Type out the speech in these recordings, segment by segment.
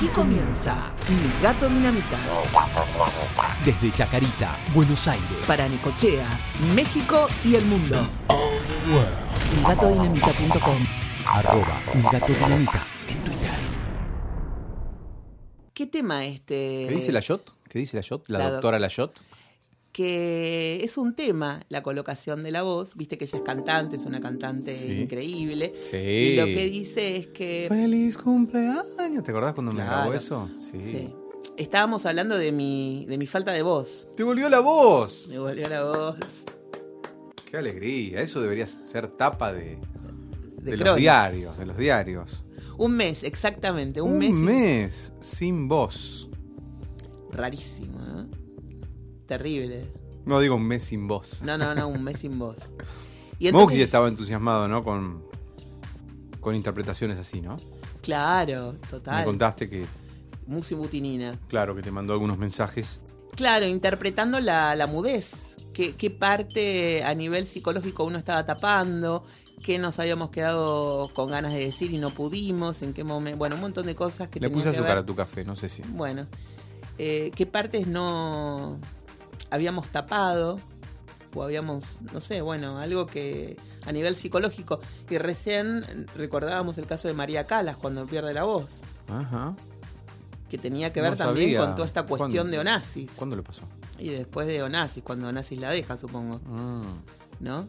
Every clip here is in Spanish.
Aquí comienza Mi Gato Dinamita. Desde Chacarita, Buenos Aires. Para Necochea, México y el mundo. MiGatoDinamita.com Arroba Mi Gato Dinamita en Twitter. ¿Qué tema este? ¿Qué dice la Yot? ¿Qué dice la Yot? La, La doc- doctora la Yot. Que es un tema, la colocación de la voz. Viste que ella es cantante, es una cantante Sí. increíble. Sí. Y lo que dice es que. Feliz cumpleaños. ¿Te acordás cuando me grabó eso? Sí. Sí. Estábamos hablando de mi, de mi falta de voz. Te volvió la voz. Me volvió la voz Qué alegría. Eso debería ser tapa de, de, de los diarios. De los diarios. Un mes, exactamente. Un, Un mes. mes sin voz. Rarísimo, ¿no? Terrible. No digo un mes sin voz. No, no, no, un mes sin voz. Y Moxie entonces, estaba entusiasmado, ¿no? Con, con interpretaciones así, ¿no? claro, Me total. contaste que, Musi Butinina. claro, que te mandó algunos mensajes. Claro, interpretando la, la mudez. ¿Qué, qué parte a nivel psicológico uno estaba tapando? ¿Qué nos habíamos quedado con ganas de decir y no pudimos? ¿En qué momento? Bueno, un montón de cosas que Le puse azúcar a tu café, no sé si. Bueno, eh, ¿qué partes no habíamos tapado? O habíamos, no sé, bueno, algo que a nivel psicológico. Y recién recordábamos el caso de María Calas cuando pierde la voz, Ajá. que tenía que ver No también sabía. con toda esta cuestión ¿Cuándo? de Onassis. ¿Cuándo le pasó? Y después de Onassis, cuando Onassis la deja, supongo, Ah. ¿no?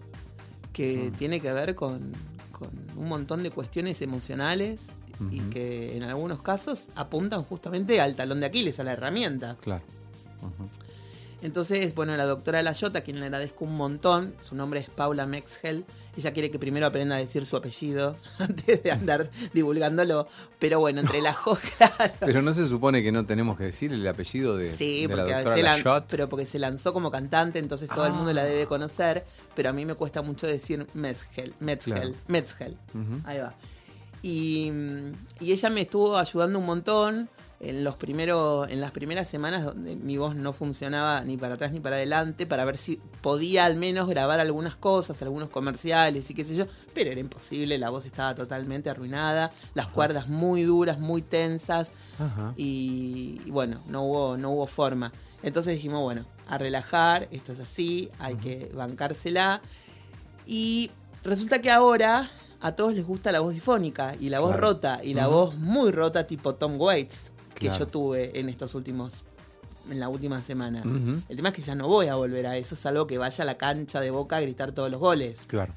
Que Mm. tiene que ver con, con un montón de cuestiones emocionales y que en algunos casos apuntan justamente al talón de Aquiles, a la herramienta. Claro. Ujú. Entonces, bueno, la doctora Layota, a quien le agradezco un montón, su nombre es Paula Mexgel, ella quiere que primero aprenda a decir su apellido antes de andar divulgándolo, pero bueno, entre las hojas... Pero no se supone que no tenemos que decir el apellido de, Sí, de la porque, doctora Lachot. pero porque se lanzó como cantante, entonces todo el mundo la debe conocer, pero a mí me cuesta mucho decir Metzgel, Metzgel, Claro. Metzgel. Ahí va. Y, y ella me estuvo ayudando un montón en los primeros, en las primeras semanas donde mi voz no funcionaba ni para atrás ni para adelante, para ver si podía al menos grabar algunas cosas, algunos comerciales y qué sé yo, pero era imposible, la voz estaba totalmente arruinada, las cuerdas muy duras, muy tensas, y, y bueno, no hubo, no hubo forma. Entonces dijimos, bueno, a relajar, esto es así, hay que bancársela. Y resulta que ahora a todos les gusta la voz difónica y la voz Claro. rota y la voz muy rota tipo Tom Waits que Claro. yo tuve en estos últimos en la última semana. El tema es que ya no voy a volver a eso, salvo que vaya a la cancha de Boca a gritar todos los goles Claro.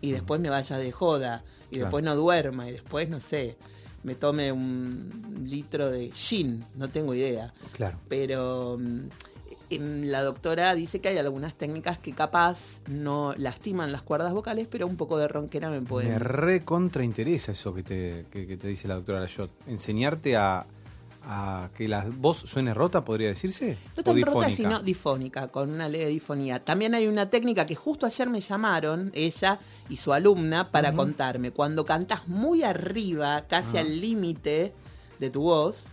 y después me vaya de joda y Claro. después no duerma y después no sé, me tome un litro de gin, no tengo idea Claro. pero mm, em, la doctora dice que hay algunas técnicas que capaz no lastiman las cuerdas vocales, pero un poco de ronquera me pueden... Me recontra interesa eso que te, que, que te dice la doctora Lachot. Enseñarte a, a que la voz suene rota, podría decirse. no tan rota, sino difónica, con una leve difonía. También hay una técnica que justo ayer me llamaron, ella y su alumna, para contarme. Cuando cantas muy arriba, casi Ah. al límite de tu voz,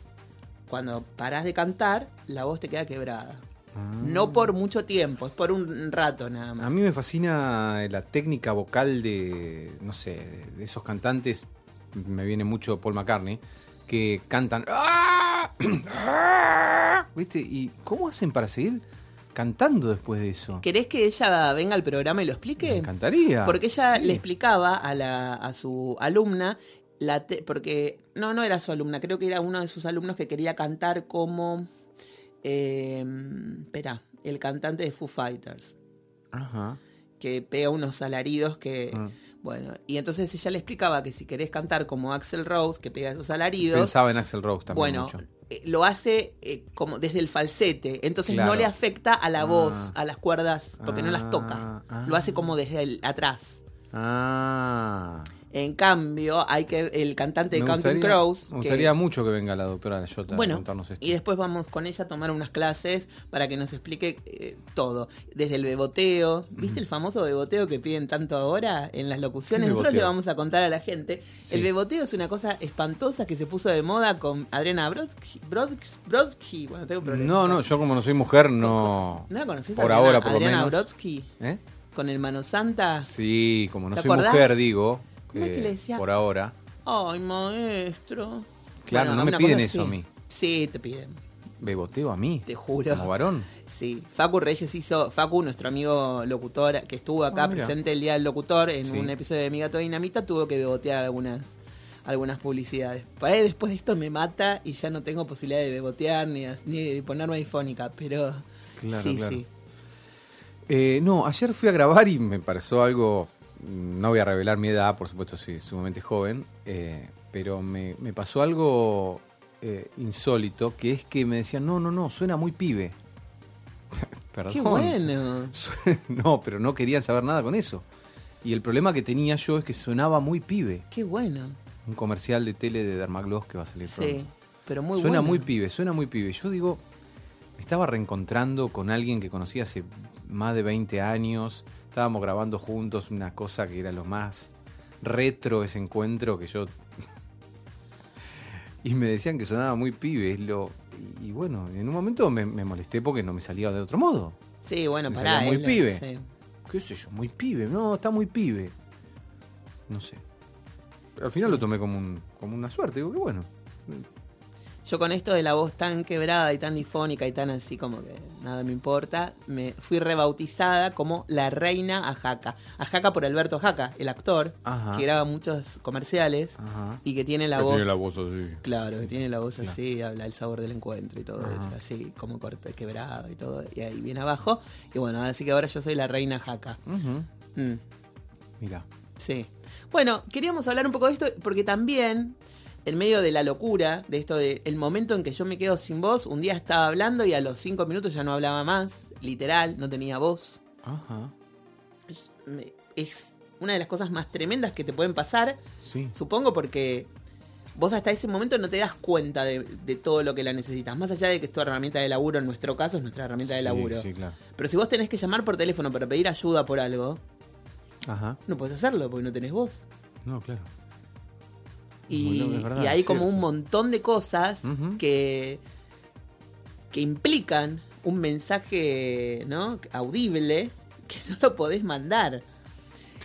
cuando parás de cantar, la voz te queda quebrada. Ah. No por mucho tiempo, es por un rato nada más. A mí me fascina la técnica vocal de, no sé, de esos cantantes, me viene mucho Paul McCartney, que cantan... "Ah, ah", ¿Viste? ¿Y cómo hacen para seguir cantando después de eso? ¿Querés que ella venga al programa y lo Me explique? encantaría. Porque ella Sí. le explicaba a, la, a su alumna, la te- porque no, no era su alumna, creo que era uno de sus alumnos que quería cantar como, eh, espera, el cantante de Foo Fighters, Ajá. que pega unos alaridos que, Ah. Bueno, y entonces ella le explicaba que si querés cantar como Axel Rose, que pega esos alaridos, Pensaba en Axel Rose también bueno, mucho. eh, lo hace eh, como desde el falsete, entonces no le afecta a la Ah. voz, a las cuerdas, porque no las toca. Ah, Lo hace ah. como desde el atrás. Ah. En cambio, hay que el cantante de Counting Crows. me que- gustaría mucho que venga la doctora Lachota a bueno, contarnos esto. y después vamos con ella a tomar unas clases para que nos explique eh, todo. Desde el beboteo, ¿viste el famoso beboteo que piden tanto ahora en las locuciones? ¿Qué Nosotros le vamos a contar a la gente. Sí. El beboteo es una cosa espantosa que se puso de moda con Adriana Brodsky. Brodsky, Brodsky. Bueno, tengo problemas. No, no, yo como no soy mujer, no. ¿No la conoces Por Adriana, ahora, por lo menos. Brodsky? ¿Eh? Con el Mano Santa. Sí, como no ¿Te soy acordás? mujer, digo. ¿Cómo es eh, que le decía? Por ahora. Ay, maestro. Claro, Bueno, no me piden eso a mí. Sí, te piden. Beboteo a mí. Te juro. Como varón. Sí, Facu Reyes hizo, Facu, nuestro amigo locutor, que estuvo acá Ah, presente el día del locutor en Sí. un episodio de Mi Gato Dinamita, tuvo que bebotear algunas, algunas publicidades. Para él después de esto me mata y ya no tengo posibilidad de bebotear ni, ni de ponerme difónica, pero Claro, sí, claro. sí. Eh, no, ayer fui a grabar y me pareció algo. No voy a revelar mi edad, por supuesto, soy sumamente joven. eh, pero me, me pasó algo eh, insólito, que es que me decían, no, no, no, suena muy pibe. Perdón. Qué bueno. no, pero no querían saber nada con eso. Y el problema que tenía yo es que sonaba muy pibe. Qué bueno. Un comercial de tele de Dermagloss que va a salir Sí, pronto. pero muy suena bueno. muy pibe, suena muy pibe. Yo digo, me estaba reencontrando con alguien que conocí hace más de 20 años. Estábamos grabando juntos una cosa que era lo más retro ese encuentro que yo... y me decían que sonaba muy pibe. Lo... Y, bueno, en un momento me, me molesté porque no me salía de otro modo. Sí, bueno, Me pará. muy pibe. sí. ¿Qué sé yo? Muy pibe. No, está muy pibe. No sé. Al final lo tomé como, un, como una suerte. Digo, que bueno. Yo con esto de la voz tan quebrada y tan difónica y tan así como que nada me importa, me fui rebautizada como la reina Ajaca. Ajaca por Alberto Ajaca, el actor, Ajá. que graba muchos comerciales Ajá. y que tiene la Que voz... tiene la voz así. Claro, que tiene la voz Claro. así, habla el sabor del encuentro y todo Ajá. eso, así como corte quebrado y todo, y ahí viene abajo. Y bueno, así que ahora yo soy la reina Jaca. Ujú. Mm, Mirá. sí. Bueno, queríamos hablar un poco de esto porque también, en medio de la locura, de esto de el momento en que yo me quedo sin voz, un día estaba hablando y a los cinco minutos ya no hablaba más, literal, no tenía voz. Ajá. Es, es una de las cosas más tremendas que te pueden pasar. Sí. Supongo porque vos hasta ese momento no te das cuenta de, de todo lo que la necesitas. Más allá de que es tu herramienta de laburo, en nuestro caso es nuestra herramienta de Sí, laburo. Sí, claro. Pero si vos tenés que llamar por teléfono para pedir ayuda por algo, Ajá. no puedes hacerlo porque no tenés voz. No, claro. Y, verdad, y hay como un montón de cosas que, que implican un mensaje ¿no? audible que no lo podés mandar.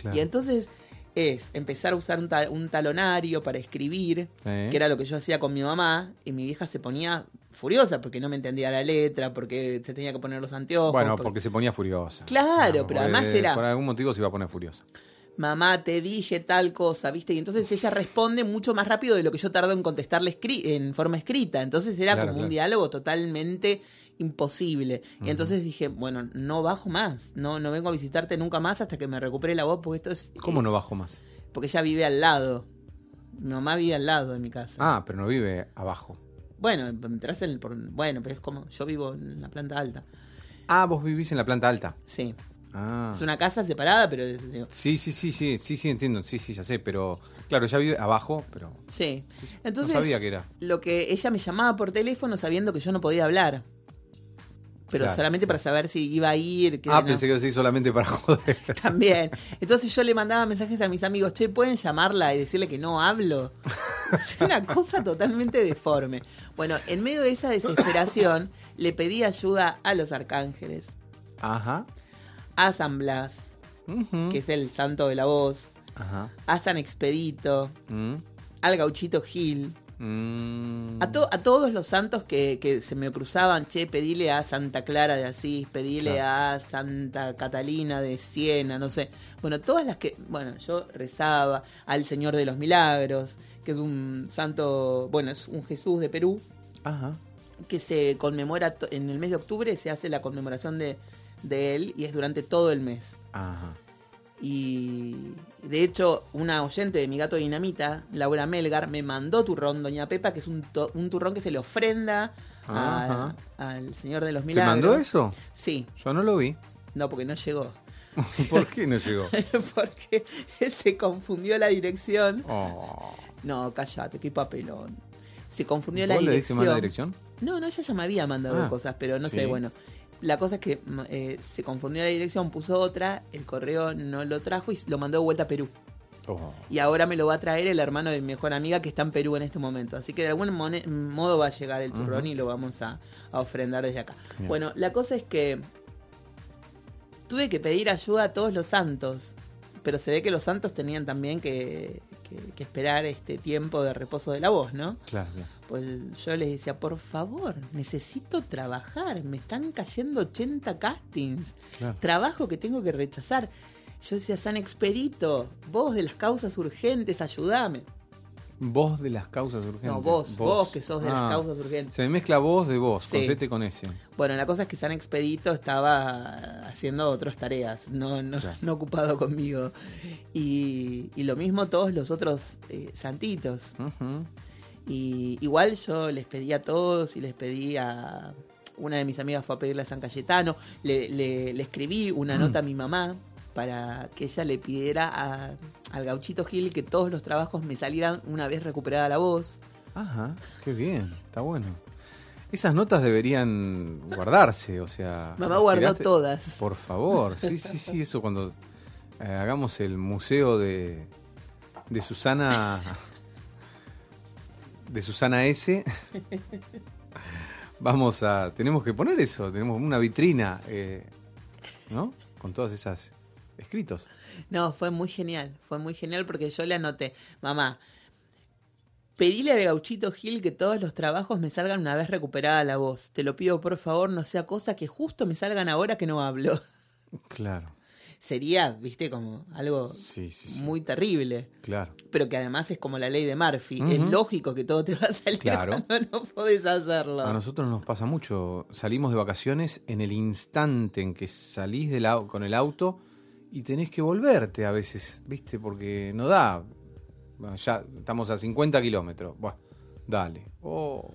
claro. Y entonces es empezar a usar un, ta- un talonario para escribir, Sí. que era lo que yo hacía con mi mamá, y mi vieja se ponía furiosa porque no me entendía la letra, porque se tenía que poner los anteojos. Bueno, porque- porque se ponía furiosa. Claro, pero además era- Por algún motivo se iba a poner furiosa. Mamá, te dije tal cosa, ¿viste? Y entonces ella responde mucho más rápido de lo que yo tardo en contestarle en forma escrita. Entonces era Claro, como un diálogo totalmente imposible. Y entonces dije, bueno, no bajo más, no, no vengo a visitarte nunca más hasta que me recupere la voz, porque esto es... ¿Cómo es- no bajo más? Porque ella vive al lado. Mi mamá vive al lado de mi casa. Ah, pero no vive abajo. Bueno, entras en el... Bueno, pero es como... Yo vivo en la planta alta. Ah, vos vivís en la planta alta. Sí. Ah. Es una casa separada, pero... digo, Sí, sí, sí, sí, sí, sí, entiendo. Sí, sí, ya sé, pero claro, ella vive abajo, pero Sí. Entonces, no sabía que era. lo que ella me llamaba por teléfono sabiendo que yo no podía hablar. Pero Claro. solamente para saber si iba a ir. Que Ah, no. pensé que sí, solamente para joder. También. Entonces yo le mandaba mensajes a mis amigos, che, ¿pueden llamarla y decirle que no hablo? Es una cosa totalmente deforme. Bueno, en medio de esa desesperación, le pedí ayuda a los arcángeles, Ajá. A San Blas, que es el santo de la voz, Ajá. a San Expedito, Mm. al gauchito Gil, Mm. A, to- a todos los santos que, que se me cruzaban, che, pedile a Santa Clara de Asís, pedile Claro. a Santa Catalina de Siena, no sé. Bueno, todas las que, bueno, yo rezaba al Señor de los Milagros, que es un santo, bueno, es un Jesús de Perú, Ajá. que se conmemora en el mes de octubre, se hace la conmemoración de, de él y es durante todo el mes. Ajá. Y de hecho, una oyente de mi gato dinamita, Laura Melgar, me mandó turrón, Doña Pepa, que es un, un turrón que se le ofrenda a- al Señor de los ¿Te Milagros. mandó eso? Sí, Yo no lo vi. no, porque no llegó. ¿Por qué no llegó? porque se confundió la dirección. Oh. No, cállate, qué papelón. Se confundió la ¿Vos le diste dirección. mal la dirección? No, no, ella ya me había mandado Ah, cosas, pero no sí. sé, bueno. La cosa es que mm, eh, se confundió la dirección, puso otra, el correo no lo trajo y lo mandó de vuelta a Perú. Oh. Y ahora me lo va a traer el hermano de mi mejor amiga que está en Perú en este momento. Así que de algún modo va a llegar el turrón y lo vamos a, a ofrendar desde acá. Bueno, la cosa es que tuve que pedir ayuda a todos los santos. Pero se ve que los santos tenían también que, que- que esperar este tiempo de reposo de la voz, ¿no? Claro, claro. Pues yo les decía, por favor, necesito trabajar, me están cayendo 80 castings, Claro. trabajo que tengo que rechazar. Yo decía, San Expedito, vos de las causas urgentes, ayúdame. Voz de las causas urgentes. No, vos, vos, que sos de Ah, las causas urgentes. Se me mezcla voz de voz, con Sí. Z y con S. Bueno, la cosa es que San Expedito estaba haciendo otras tareas, no, no, Claro. no ocupado conmigo. Y, y lo mismo todos los otros eh, santitos. Y igual yo les pedí a todos y les pedí a. Una de mis amigas fue a pedirle a San Cayetano. Le, le- le escribí una nota a mi mamá para que ella le pidiera a- al gauchito Gil que todos los trabajos me salieran una vez recuperada la voz. Ajá, qué bien, está bueno. Esas notas deberían guardarse, o sea. Mamá guardó tiraste- todas. Por favor, sí, sí, sí, eso cuando eh, hagamos el museo de, de Susana. de Susana S. Vamos a. Tenemos que poner eso, tenemos una vitrina, eh, ¿no? Con todas esas escritos. No, fue muy genial, fue muy genial porque yo le anoté, mamá, pedile al gauchito Gil que todos los trabajos me salgan una vez recuperada la voz. Te lo pido por favor, no sea cosa que justo me salgan ahora que no hablo. Claro, Sería, viste, como algo sí, sí, sí. muy terrible. Claro. Pero que además es como la ley de Murphy. Es lógico que todo te va a salir Claro. cuando no podés hacerlo. A nosotros nos pasa mucho. Salimos de vacaciones en el instante en que salís del con el auto y tenés que volverte a veces, ¿viste? Porque no da. Bueno, ya estamos a 50 kilómetros. Dale. Oh,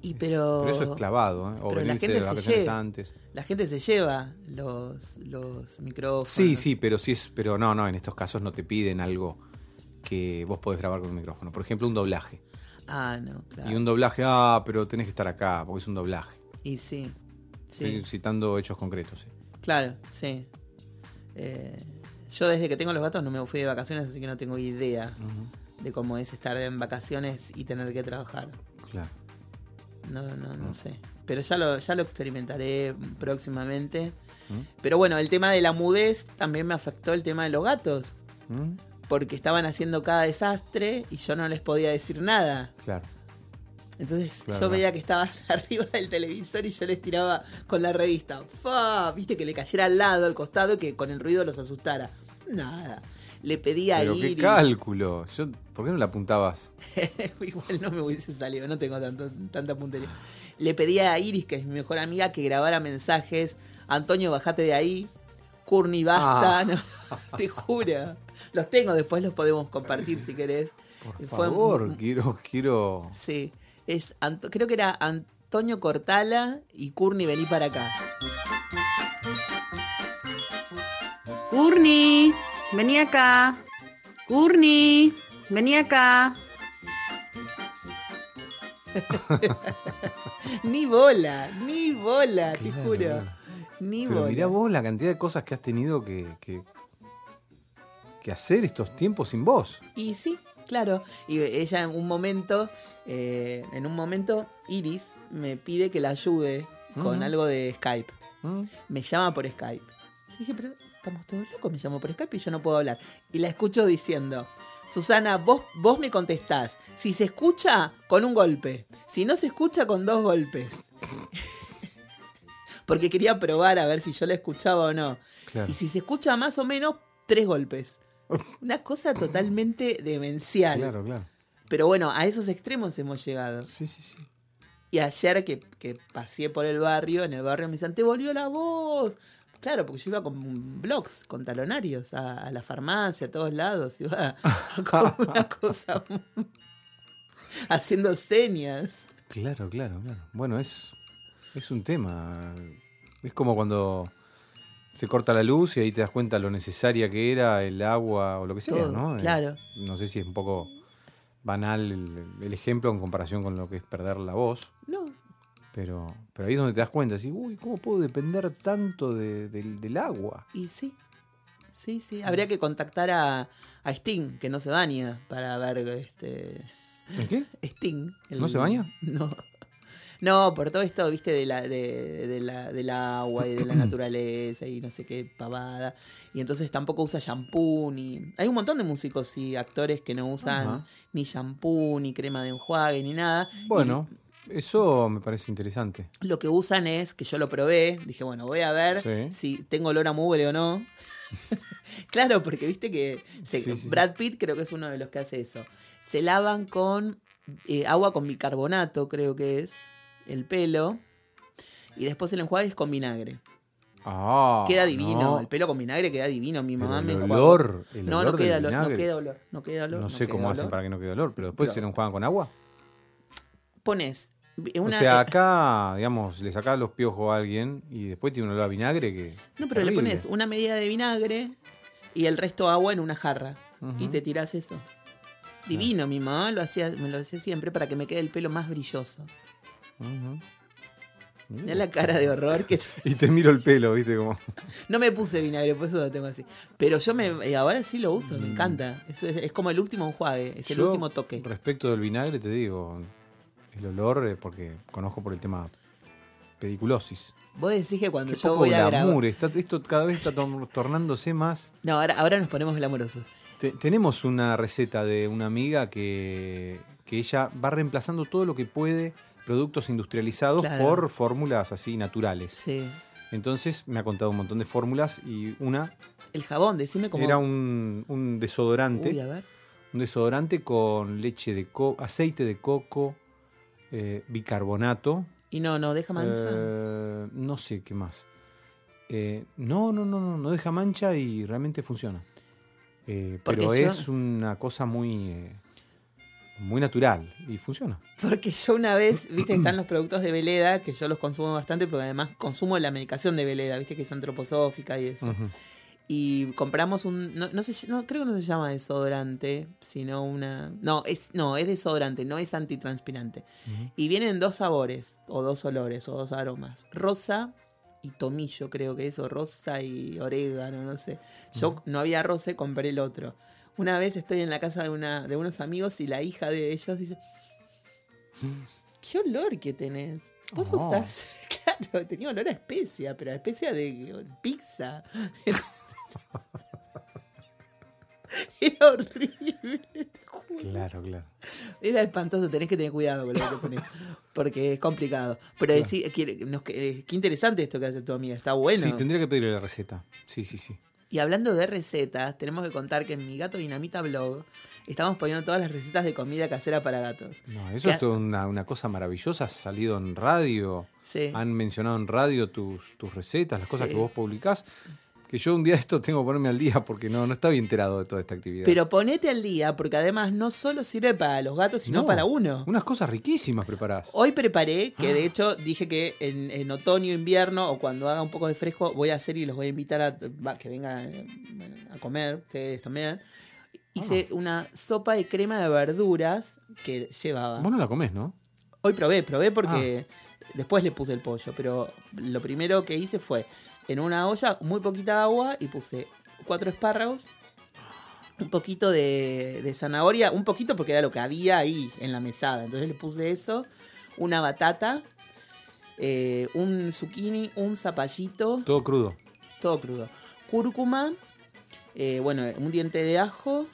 y es- pero, eso es clavado, ¿eh? O pero la gente de se vacaciones lleva. antes. la gente se lleva los, los micrófonos. Sí, sí, pero sí es. Pero no, no, en estos casos no te piden algo que vos podés grabar con un micrófono. Por ejemplo, un doblaje. Ah, no, claro. Y un doblaje, ah, pero tenés que estar acá, porque es un doblaje. Y sí. Sí. Estoy citando hechos concretos. ¿eh? Claro, sí. Eh, yo desde que tengo los gatos no me fui de vacaciones, así que no tengo idea de cómo es estar en vacaciones y tener que trabajar. Claro. No, no, no sé. Pero ya lo, ya lo experimentaré próximamente. ¿Mm? Pero bueno, el tema de la mudez también me afectó el tema de los gatos. ¿Mm? Porque estaban haciendo cada desastre y yo no les podía decir nada. Claro. Entonces Claro, yo veía que estaban arriba del televisor y yo les tiraba con la revista. ¡Fa! Viste que le cayera al lado, al costado, y que con el ruido los asustara. Nada. Le pedía a Pero qué Iris. cálculo. Yo, ¿Por qué no la apuntabas? Igual no me hubiese salido, no tengo tanto, tanta puntería. Le pedía a Iris, que es mi mejor amiga, que grabara mensajes. Antonio, bajate de ahí. Courtney, basta. Ah. No, no, te juro. Los tengo, después los podemos compartir si querés. Por Fue- favor, quiero, quiero. Sí, es Anto- creo que era Antonio Cortala y Courtney, vení para acá. Courtney, vení acá. Courtney, vení acá. Ni bola, ni bola, te Claro, juro. claro. Ni Pero bola. mirá vos la cantidad de cosas que has tenido que, que, que hacer estos tiempos sin vos. Y sí, claro. Y ella en un momento, eh, en un momento, Iris me pide que la ayude con algo de Skype. ¿Mm? Me llama por Skype. Yo dije, pero estamos todos locos, me llamó por Skype y yo no puedo hablar. Y la escucho diciendo, Susana, vos, vos me contestás. Si se escucha, con un golpe. Si no se escucha, con dos golpes. Porque quería probar a ver si yo la escuchaba o no. Claro. Y si se escucha más o menos, tres golpes. Una cosa totalmente demencial. Claro, claro. Pero bueno, a esos extremos hemos llegado. Sí, sí, sí. Y ayer que, que pasé por el barrio, en el barrio me dicen, te volvió la voz. Claro, porque yo iba con blogs, con talonarios, a, a la farmacia, a todos lados. Iba como una cosa haciendo señas. Claro, claro, claro. Bueno, es, es un tema. Es como cuando se corta la luz y ahí te das cuenta lo necesaria que era el agua o lo que sea, Todo, ¿no? Eh, claro. No sé si es un poco banal el, el ejemplo en comparación con lo que es perder la voz, No, pero, pero ahí es donde te das cuenta, así, uy, ¿cómo puedo depender tanto de- del, del agua? y sí. Sí, sí. Habría que contactar a, a Sting, que no se baña, para ver este. ¿En qué? Sting. el- ¿No se baña? No. No, por todo esto, viste, de la, de, de la, del agua y de la naturaleza y no sé qué pavada. Y entonces tampoco usa shampoo ni. Hay un montón de músicos y actores que no usan Ajá. ni shampoo, ni crema de enjuague, ni nada. Bueno, eso me parece interesante. Lo que usan es, que yo lo probé, dije, bueno, voy a ver Sí. si tengo olor a mugre o no. claro, porque viste que se- Sí, sí, sí. Brad Pitt creo que es uno de los que hace eso. Se lavan con eh, agua con bicarbonato, creo que es, el pelo. Y después el enjuague es con vinagre. Ah, queda divino. no. El pelo con vinagre queda divino. Mi Pero mamá el me olor, el no, olor no queda olor, no queda olor, no queda olor. No sé cómo hacen olor. para que no quede olor, pero después Pero- se lo enjuagan con agua. Pones una, o sea, eh, acá, digamos, le sacás los piojos a alguien y después tiene un olor a vinagre que. No, pero le pones una medida de vinagre y el resto agua en una jarra. Y te tirás eso. Divino, mi mamá lo hacía, me lo decía siempre para que me quede el pelo más brilloso. Ujú. Mirá la cara de horror que Y te miro el pelo, ¿viste? Como... no me puse vinagre, por eso lo tengo así. Pero yo me eh, ahora sí lo uso, Mm. me encanta. Eso es, es como el último enjuague, es el último toque. Respecto del vinagre, te digo, el olor, eh, porque conozco por el tema pediculosis. Vos decís que cuando Qué yo poco voy a grabar. está- esto cada vez está tor- tornándose más. No, ahora, ahora nos ponemos glamorosos. Te- tenemos una receta de una amiga que, que ella va reemplazando todo lo que puede productos industrializados Claro. por fórmulas así naturales. Sí. Entonces me ha contado un montón de fórmulas y una El jabón, decime cómo. era un, un desodorante. Uy, a ver. Un desodorante con leche de coco, aceite de coco, eh, bicarbonato. Y no, no, deja mancha. eh, no sé qué más. Eh, no, no, no, no, no deja mancha y realmente funciona. Eh, pero yo- es una cosa muy, eh, muy natural y funciona. Porque yo una vez, viste, están los productos de Veleda, que yo los consumo bastante, porque además consumo la medicación de Veleda, viste, que es antroposófica y eso. Y compramos un. No, no sé, no, creo que no se llama desodorante, sino una. No, es, no, es desodorante, no es antitranspirante. Ujú. Y vienen dos sabores, o dos olores, o dos aromas. Rosa y tomillo, creo que es, o rosa y orégano, no sé. Yo no había rosa compré el otro. Una vez estoy en la casa de, una, de unos amigos y la hija de ellos dice: ¿Qué olor que tenés? Vos Oh. usás. Claro, tenía olor a especia, pero a especia de pizza. Era horrible, te juro. Claro, claro. Era espantoso, tenés que tener cuidado con lo que te pones, porque es complicado. Pero Claro. nos- eh, qué interesante esto que hace tu amiga, está bueno. Sí, tendría que pedirle la receta. Sí, sí, sí. Y hablando de recetas, tenemos que contar que en mi gato dinamita blog estamos poniendo todas las recetas de comida casera para gatos. No, eso Que- es una, una cosa maravillosa. Has salido en radio. Sí. Han mencionado en radio tus, tus recetas, las cosas que vos publicás. Que yo un día esto tengo que ponerme al día porque no, no estaba enterado de toda esta actividad. Pero ponete al día, porque además no solo sirve para los gatos, sino No, para uno. Unas cosas riquísimas preparadas. Hoy preparé, que Ah. de hecho dije que en, en otoño, invierno o cuando haga un poco de fresco voy a hacer y los voy a invitar a que vengan eh, a comer, ustedes también. Hice Ah. una sopa de crema de verduras que llevaba. Vos no la comés, ¿no? Hoy probé, probé porque Ah. después le puse el pollo, pero lo primero que hice fue en una olla muy poquita agua y puse cuatro espárragos, un poquito de, de zanahoria, un poquito porque era lo que había ahí en la mesada, entonces le puse eso, una batata, eh, un zucchini, un zapallito, Todo crudo. todo crudo, cúrcuma, eh, bueno, un diente de ajo,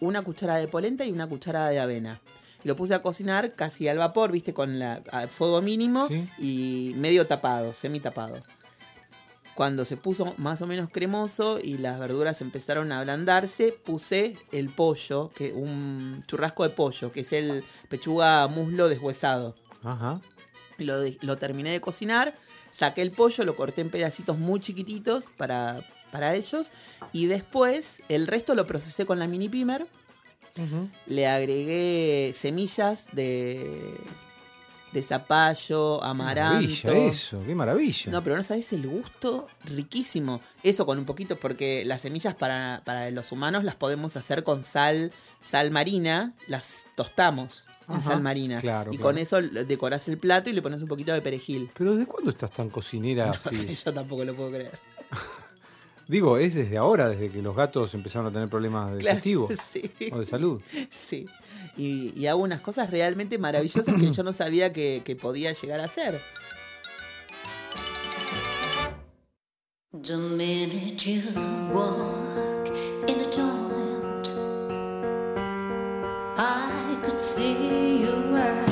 una cuchara de polenta y una cuchara de avena. Lo puse a cocinar casi al vapor, viste, con la, a fuego mínimo Sí. y medio tapado, semi tapado. Cuando se puso más o menos cremoso y las verduras empezaron a ablandarse, puse el pollo, que un churrasco de pollo, que es el pechuga muslo deshuesado. Ajá. Lo, terminé de cocinar, saqué el pollo, lo corté en pedacitos muy chiquititos para, para ellos. Y después el resto lo procesé con la mini pimer. Le agregué semillas de, de zapallo, Qué amaranto. maravilla eso, qué maravilla. No, pero no sabes el gusto riquísimo. Eso con un poquito, porque las semillas para, para los humanos las podemos hacer con sal, sal marina, las tostamos en Ajá, sal marina. claro, y claro. con eso decorás el plato y le pones un poquito de perejil. Pero ¿desde cuándo estás tan cocinera No así? sé, yo tampoco lo puedo creer. Digo, es desde ahora, desde que los gatos empezaron a tener problemas digestivos Sí. o de salud. Sí. Y, y hago unas cosas realmente maravillosas que yo no sabía que, que podía llegar a hacer. The minute you walk in a joint, I could see you were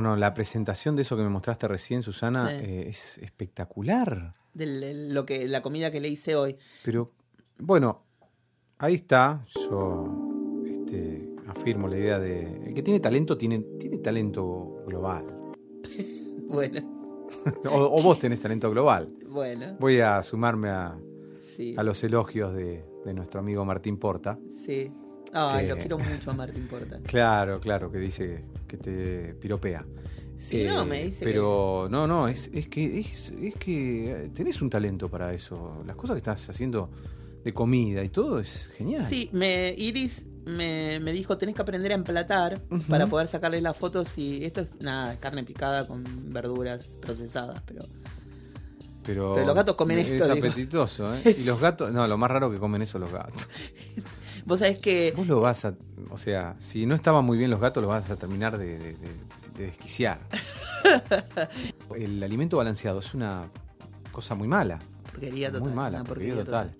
No, no, la presentación de eso que me mostraste recién, Susana, Sí. eh, es espectacular. De lo que, la comida que le hice hoy. Pero, bueno, ahí está. Yo este, afirmo la idea de. El que tiene talento, tiene, tiene talento global. Bueno, O, o vos tenés talento global. bueno. Voy a sumarme a, Sí. a los elogios de, de nuestro amigo Martín Porta. Sí. Ay, lo Eh. quiero mucho a Martín Porta. Claro, claro, que dice que te piropea. Sí, no, me dice Eh, Pero no, no, es, es que es, es que tenés un talento para eso. Las cosas que estás haciendo de comida y todo es genial. Sí, me, Iris me, me dijo, tenés que aprender a emplatar para poder sacarle las fotos y esto es nada, carne picada con verduras procesadas, pero Pero, Pero los gatos comen es esto, digo. apetitoso, ¿eh? Y los gatos, no, lo más raro que comen eso los gatos. vos sabés que Vos lo vas a, o sea, si no estaban muy bien los gatos, los vas a terminar de, de- de- de desquiciar. El alimento balanceado es una cosa muy mala. porquería total. muy mala, una porquería total.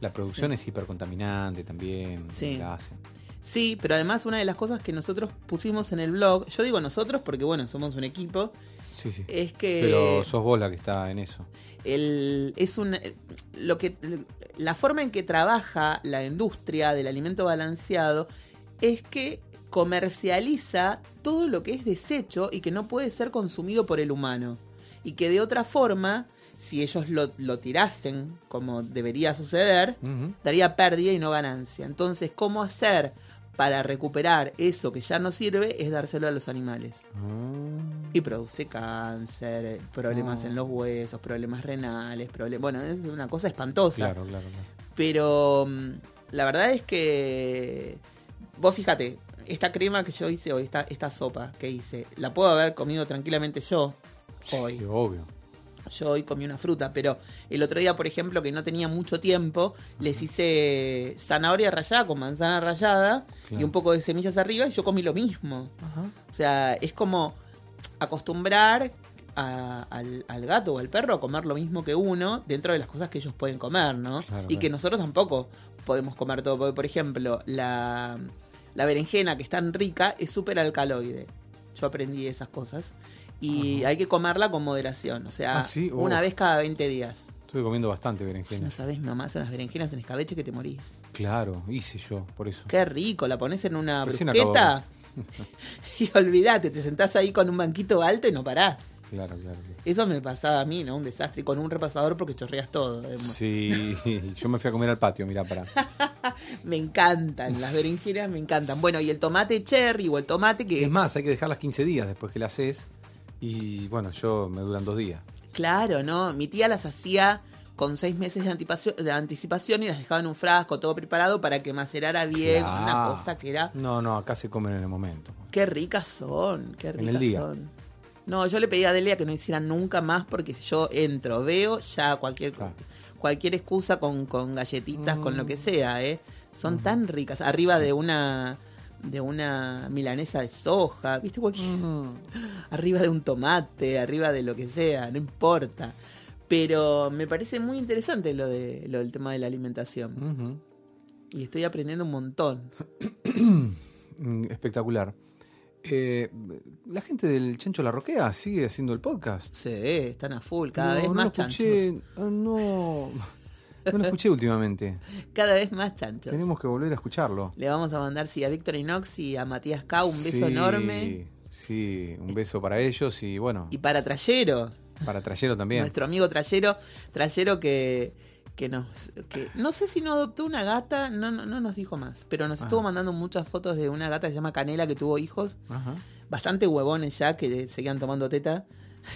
La producción es hipercontaminante también. Sí. La hacen. Sí, pero además una de las cosas que nosotros pusimos en el blog, yo digo nosotros porque bueno, somos un equipo, Sí, sí. es que Pero sos vos la que está en eso. El, es un lo que la forma en que trabaja la industria del alimento balanceado es que comercializa todo lo que es desecho y que no puede ser consumido por el humano. Y que de otra forma si ellos lo, lo tirasen como debería suceder daría pérdida y no ganancia. Entonces cómo hacer para recuperar eso que ya no sirve es dárselo a los animales Ah. y produce cáncer, problemas Oh. en los huesos, problemas renales, problemas... Bueno, es una cosa espantosa. Claro, claro, claro. Pero mm, la verdad es que... Vos fíjate, esta crema que yo hice hoy, esta, esta sopa que hice, la puedo haber comido tranquilamente yo hoy. Sí, obvio. Yo hoy comí una fruta, pero el otro día, por ejemplo, que no tenía mucho tiempo, les hice zanahoria rallada con manzana rallada y un poco de semillas arriba y yo comí lo mismo. O sea, es como acostumbrar a- al, al gato o al perro a comer lo mismo que uno dentro de las cosas que ellos pueden comer, ¿no? Claro, y que nosotros tampoco podemos comer todo. Porque, por ejemplo, la, la berenjena que es tan rica es súper alcaloide. Yo aprendí esas cosas. Y hay que comerla con moderación. O sea, Ah, ¿sí? una vez cada 20 días. Estuve comiendo bastante No berenjena. sabes, mamá hace unas berenjenas en escabeche que te morís. Claro, hice yo, por eso. Qué rico, la pones en una Recién brusqueta y olvídate, te sentás ahí con un banquito alto y no parás. Claro, claro. claro. Eso me pasaba a mí, ¿no? Un desastre. Y con un repasador porque chorreas todo. Sí, yo me fui a comer al patio, mirá, para. Me encantan, las berenjenas me encantan. Bueno, y el tomate cherry o el tomate que... Es más, hay que dejarlas 15 días después que las haces. Y bueno, yo me duran dos días. Claro, ¿no? Mi tía las hacía con seis meses de, de anticipación y las dejaba en un frasco todo preparado para que macerara bien. Una cosa que era... No, no, acá se comen en el momento. Qué ricas son, qué el ricas día. son. No, yo le pedí a Delia que no hicieran nunca más porque si yo entro, veo ya cualquier Claro. cualquier excusa con, con galletitas, con lo que sea, ¿eh? Son tan ricas. Arriba de una de una milanesa de soja, ¿viste? Cualquier- Arriba de un tomate, arriba de lo que sea, no importa. Pero me parece muy interesante lo de lo del tema de la alimentación. Y estoy aprendiendo un montón. Mm, Espectacular. Eh, ¿La gente del Chancho La Roquea sigue haciendo el podcast? Sí, están a full, cada No, vez no más escuché, chanchos. ah, no, no lo escuché últimamente. Cada vez más chanchos. Tenemos que volver a escucharlo. Le vamos a mandar sí, a Víctor Inox y a Matías K un beso Sí, enorme. Sí, un beso para ellos y bueno, Y para Trayero, para Trayero también. nuestro amigo Trayero, Trayero que, que nos que no sé si no adoptó una gata, no, no, no nos dijo más, pero nos estuvo mandando muchas fotos de una gata que se llama Canela que tuvo hijos, Ajá. bastante huevones ya que seguían tomando teta.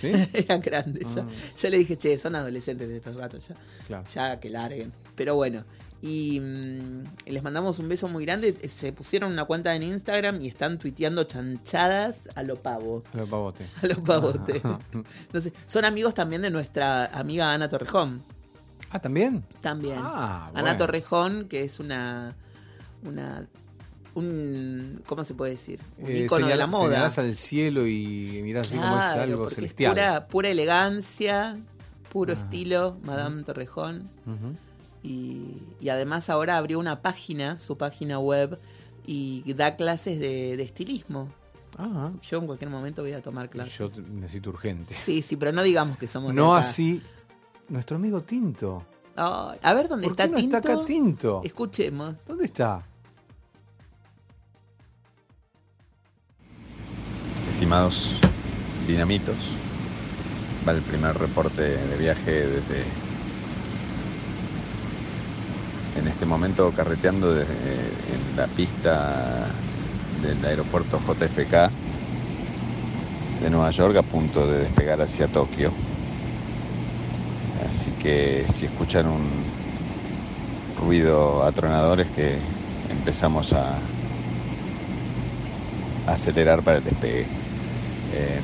¿Sí? Eran grandes ya. Yo le dije, che, son adolescentes estos gatos ya. Claro. Ya que larguen. Pero bueno. Y mm, les mandamos un beso muy grande. Se pusieron una cuenta en Instagram y están tuiteando chanchadas a lo pavo. A los pavote. A lo pavote. No sé, son amigos también de nuestra amiga Ana Torrejón. Ah, ¿también? También. Ah, Ana bueno. Torrejón, que es una. una un, ¿Cómo se puede decir? Un Eh, ícono de la moda. Señalás al cielo y mirás así como es algo celestial. Es pura, pura elegancia, puro Ah. estilo, Madame Torrejón. Y, y además ahora abrió una página, su página web, y da clases de, de estilismo. Ah, Yo en cualquier momento voy a tomar clases. yo necesito urgente. Sí, sí, pero no digamos que somos No así. Nuestro amigo Tinto. A ver dónde ¿Por está qué no Tinto. está acá Tinto? Escuchemos. ¿Dónde está? Estimados dinamitos, va el primer reporte de viaje desde en este momento carreteando desde, en la pista del aeropuerto JFK de Nueva York a punto de despegar hacia Tokio. Así que si escuchan un ruido atronador es que empezamos a acelerar para el despegue. Eh,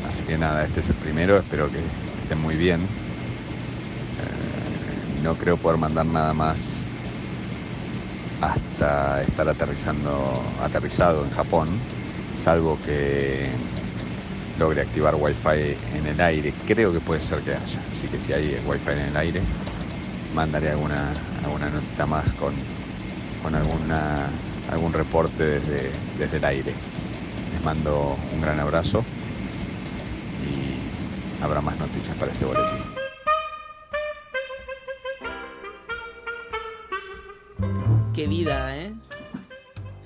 así que nada, este es el primero, espero que estén muy bien. Eh, no creo poder mandar nada más hasta estar aterrizando, aterrizado en Japón, salvo que logre activar wifi en el aire. Creo que puede ser que haya, así que si hay wifi en el aire, mandaré alguna, alguna notita más con, con alguna, algún reporte desde, desde el aire. Les mando un gran abrazo y habrá más noticias para este boletín. Qué vida, ¿eh?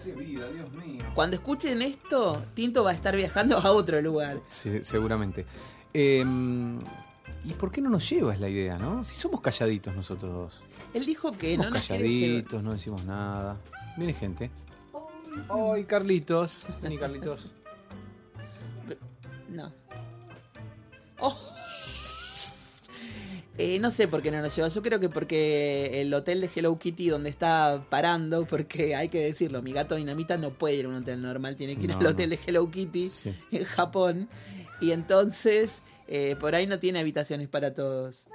Qué vida, Dios mío. Cuando escuchen esto, Tinto va a estar viajando a otro lugar. Sí, seguramente. Eh, ¿Y por qué no nos lleva es la idea, no? Si somos calladitos nosotros dos. Él dijo que somos no nos calladitos, no decimos nada. Viene gente. ¡Ay, Carlitos! Vení, Carlitos. No. Oh. Eh, no sé por qué no nos lleva. Yo creo que porque el hotel de Hello Kitty donde está parando, porque hay que decirlo, mi gato dinamita no puede ir a un hotel normal, tiene que ir No, al no. hotel de Hello Kitty Sí. en Japón. Y entonces, eh, por ahí no tiene habitaciones para todos.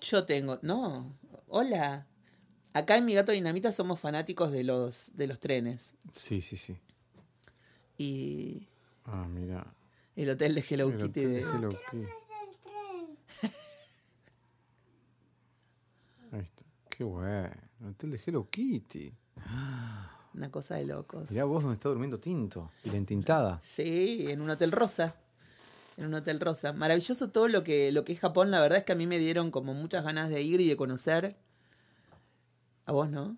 Yo tengo. No. Hola. Acá en mi gato dinamita somos fanáticos de los, de los trenes. Sí, sí, sí. Y Ah, mira. el hotel de Hello El Kitty. hotel de- de Hello Kitty. Ahí está. Qué bueno. El hotel de Hello Kitty. Una cosa de locos. Mirá vos donde está durmiendo Tinto. Y la entintada. Sí, en un hotel rosa. En un hotel rosa. Maravilloso todo lo que, lo que es Japón. La verdad es que a mí me dieron como muchas ganas de ir y de conocer. A vos, ¿no?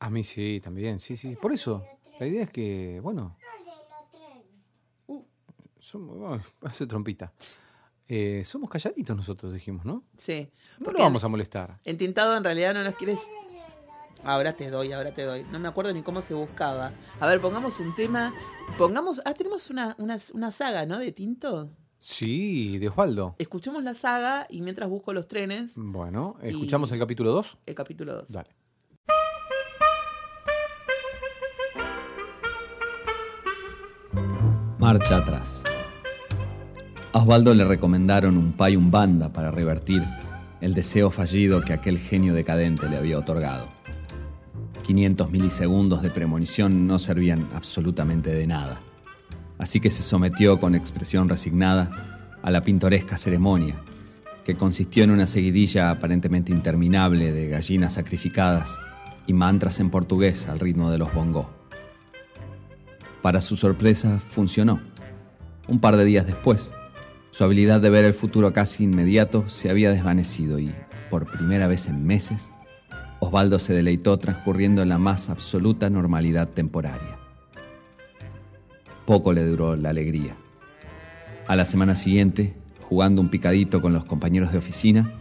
A mí sí, también. Sí, sí. Por eso. La idea es que, bueno. Uh, somos, ay, hace trompita. Eh, somos calladitos nosotros, dijimos, ¿no? Sí. No lo vamos a molestar. En Tintado en realidad no nos quieres. Ahora te doy, ahora te doy. No me acuerdo ni cómo se buscaba. A ver, pongamos un tema. Pongamos. Ah, tenemos una, una, una saga, ¿no? De Tinto. Sí, de Osvaldo. Escuchemos la saga y mientras busco los trenes, Bueno, Y- ¿escuchamos el capítulo 2? el capítulo 2. Dale. Marcha atrás. A Osvaldo le recomendaron un pay un banda para revertir el deseo fallido que aquel genio decadente le había otorgado. 500 milisegundos de premonición no servían absolutamente de nada. Así que se sometió con expresión resignada a la pintoresca ceremonia, que consistió en una seguidilla aparentemente interminable de gallinas sacrificadas y mantras en portugués al ritmo de los bongos. Para su sorpresa, funcionó. Un par de días después, su habilidad de ver el futuro casi inmediato se había desvanecido y, por primera vez en meses, Osvaldo se deleitó transcurriendo en la más absoluta normalidad temporaria. Poco le duró la alegría. A la semana siguiente, jugando un picadito con los compañeros de oficina,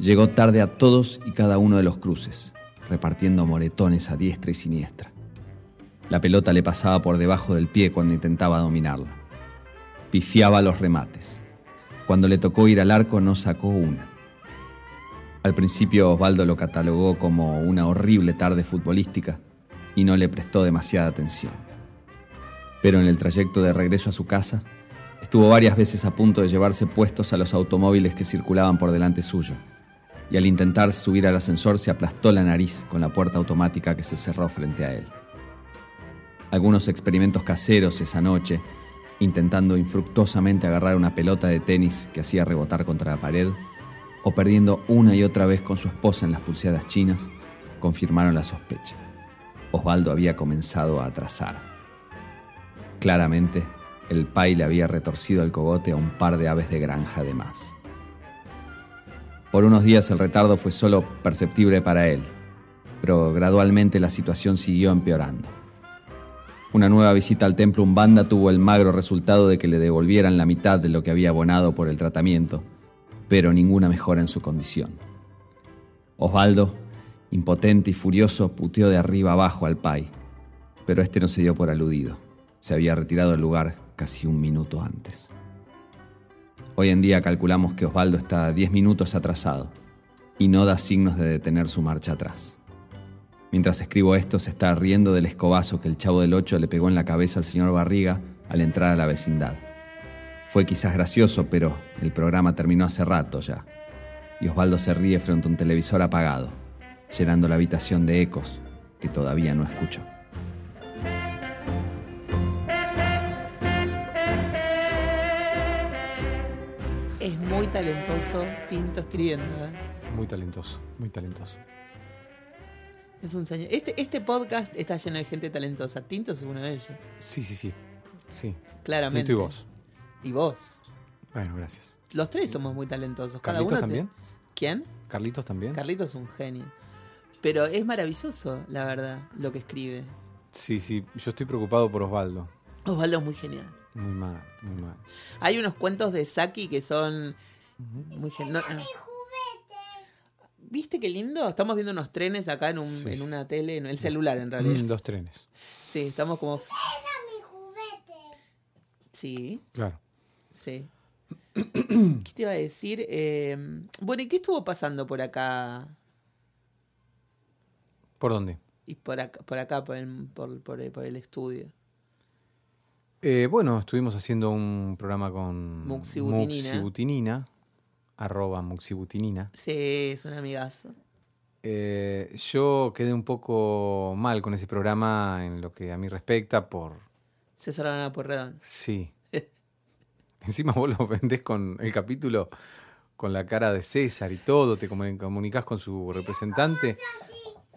llegó tarde a todos y cada uno de los cruces, repartiendo moretones a diestra y siniestra. La pelota le pasaba por debajo del pie cuando intentaba dominarla. Pifiaba los remates. Cuando le tocó ir al arco no sacó una. Al principio Osvaldo lo catalogó como una horrible tarde futbolística y no le prestó demasiada atención. Pero en el trayecto de regreso a su casa, estuvo varias veces a punto de llevarse puestos a los automóviles que circulaban por delante suyo, y al intentar subir al ascensor se aplastó la nariz con la puerta automática que se cerró frente a él algunos experimentos caseros esa noche, intentando infructuosamente agarrar una pelota de tenis que hacía rebotar contra la pared, o perdiendo una y otra vez con su esposa en las pulseadas chinas, confirmaron la sospecha. Osvaldo había comenzado a atrasar. Claramente, el pai le había retorcido el cogote a un par de aves de granja de más. Por unos días el retardo fue solo perceptible para él, pero gradualmente la situación siguió empeorando. Una nueva visita al templo Umbanda tuvo el magro resultado de que le devolvieran la mitad de lo que había abonado por el tratamiento, pero ninguna mejora en su condición. Osvaldo, impotente y furioso, puteó de arriba abajo al pai, pero este no se dio por aludido. Se había retirado del lugar casi un minuto antes. Hoy en día calculamos que Osvaldo está 10 minutos atrasado y no da signos de detener su marcha atrás. Mientras escribo esto, se está riendo del escobazo que el chavo del 8 le pegó en la cabeza al señor Barriga al entrar a la vecindad. Fue quizás gracioso, pero el programa terminó hace rato ya. Y Osvaldo se ríe frente a un televisor apagado, llenando la habitación de ecos que todavía no escuchó. Es muy talentoso Tinto escribiendo. ¿eh? Muy talentoso, muy talentoso. Es un señor. Este, este podcast está lleno de gente talentosa. Tinto es uno de ellos. Sí, sí, sí. Sí. claramente. Tú y vos. Y vos. Bueno, gracias. Los tres somos muy talentosos. Cada ¿Carlitos uno te- también? ¿Quién? ¿Carlitos también? Carlitos es un genio. Pero es maravilloso, la verdad, lo que escribe. sí, sí. Yo estoy preocupado por Osvaldo. Osvaldo es muy genial. Muy mal, muy mal. Hay unos cuentos de Saki que son muy geniales. ¿Viste qué lindo? Estamos viendo unos trenes acá en, un, Sí, en sí. una tele, en el celular en realidad. Dos trenes. Sí, estamos como... Sí, Claro. sí. ¿Qué te iba a decir? Eh, bueno, ¿y qué estuvo pasando por acá? ¿Por dónde? Y por acá, por, acá, por, el, por, por el- por el estudio. Eh, bueno, estuvimos haciendo un programa con Muxibutinina. Muxibutinina, arroba Muxibutinina. Sí, es un amigazo. Eh, yo quedé un poco mal con ese programa en lo que a mí respecta por... César Ana Porredón. Sí. Encima vos lo vendés con el capítulo con la cara de César y todo, te comu- comunicás con su representante.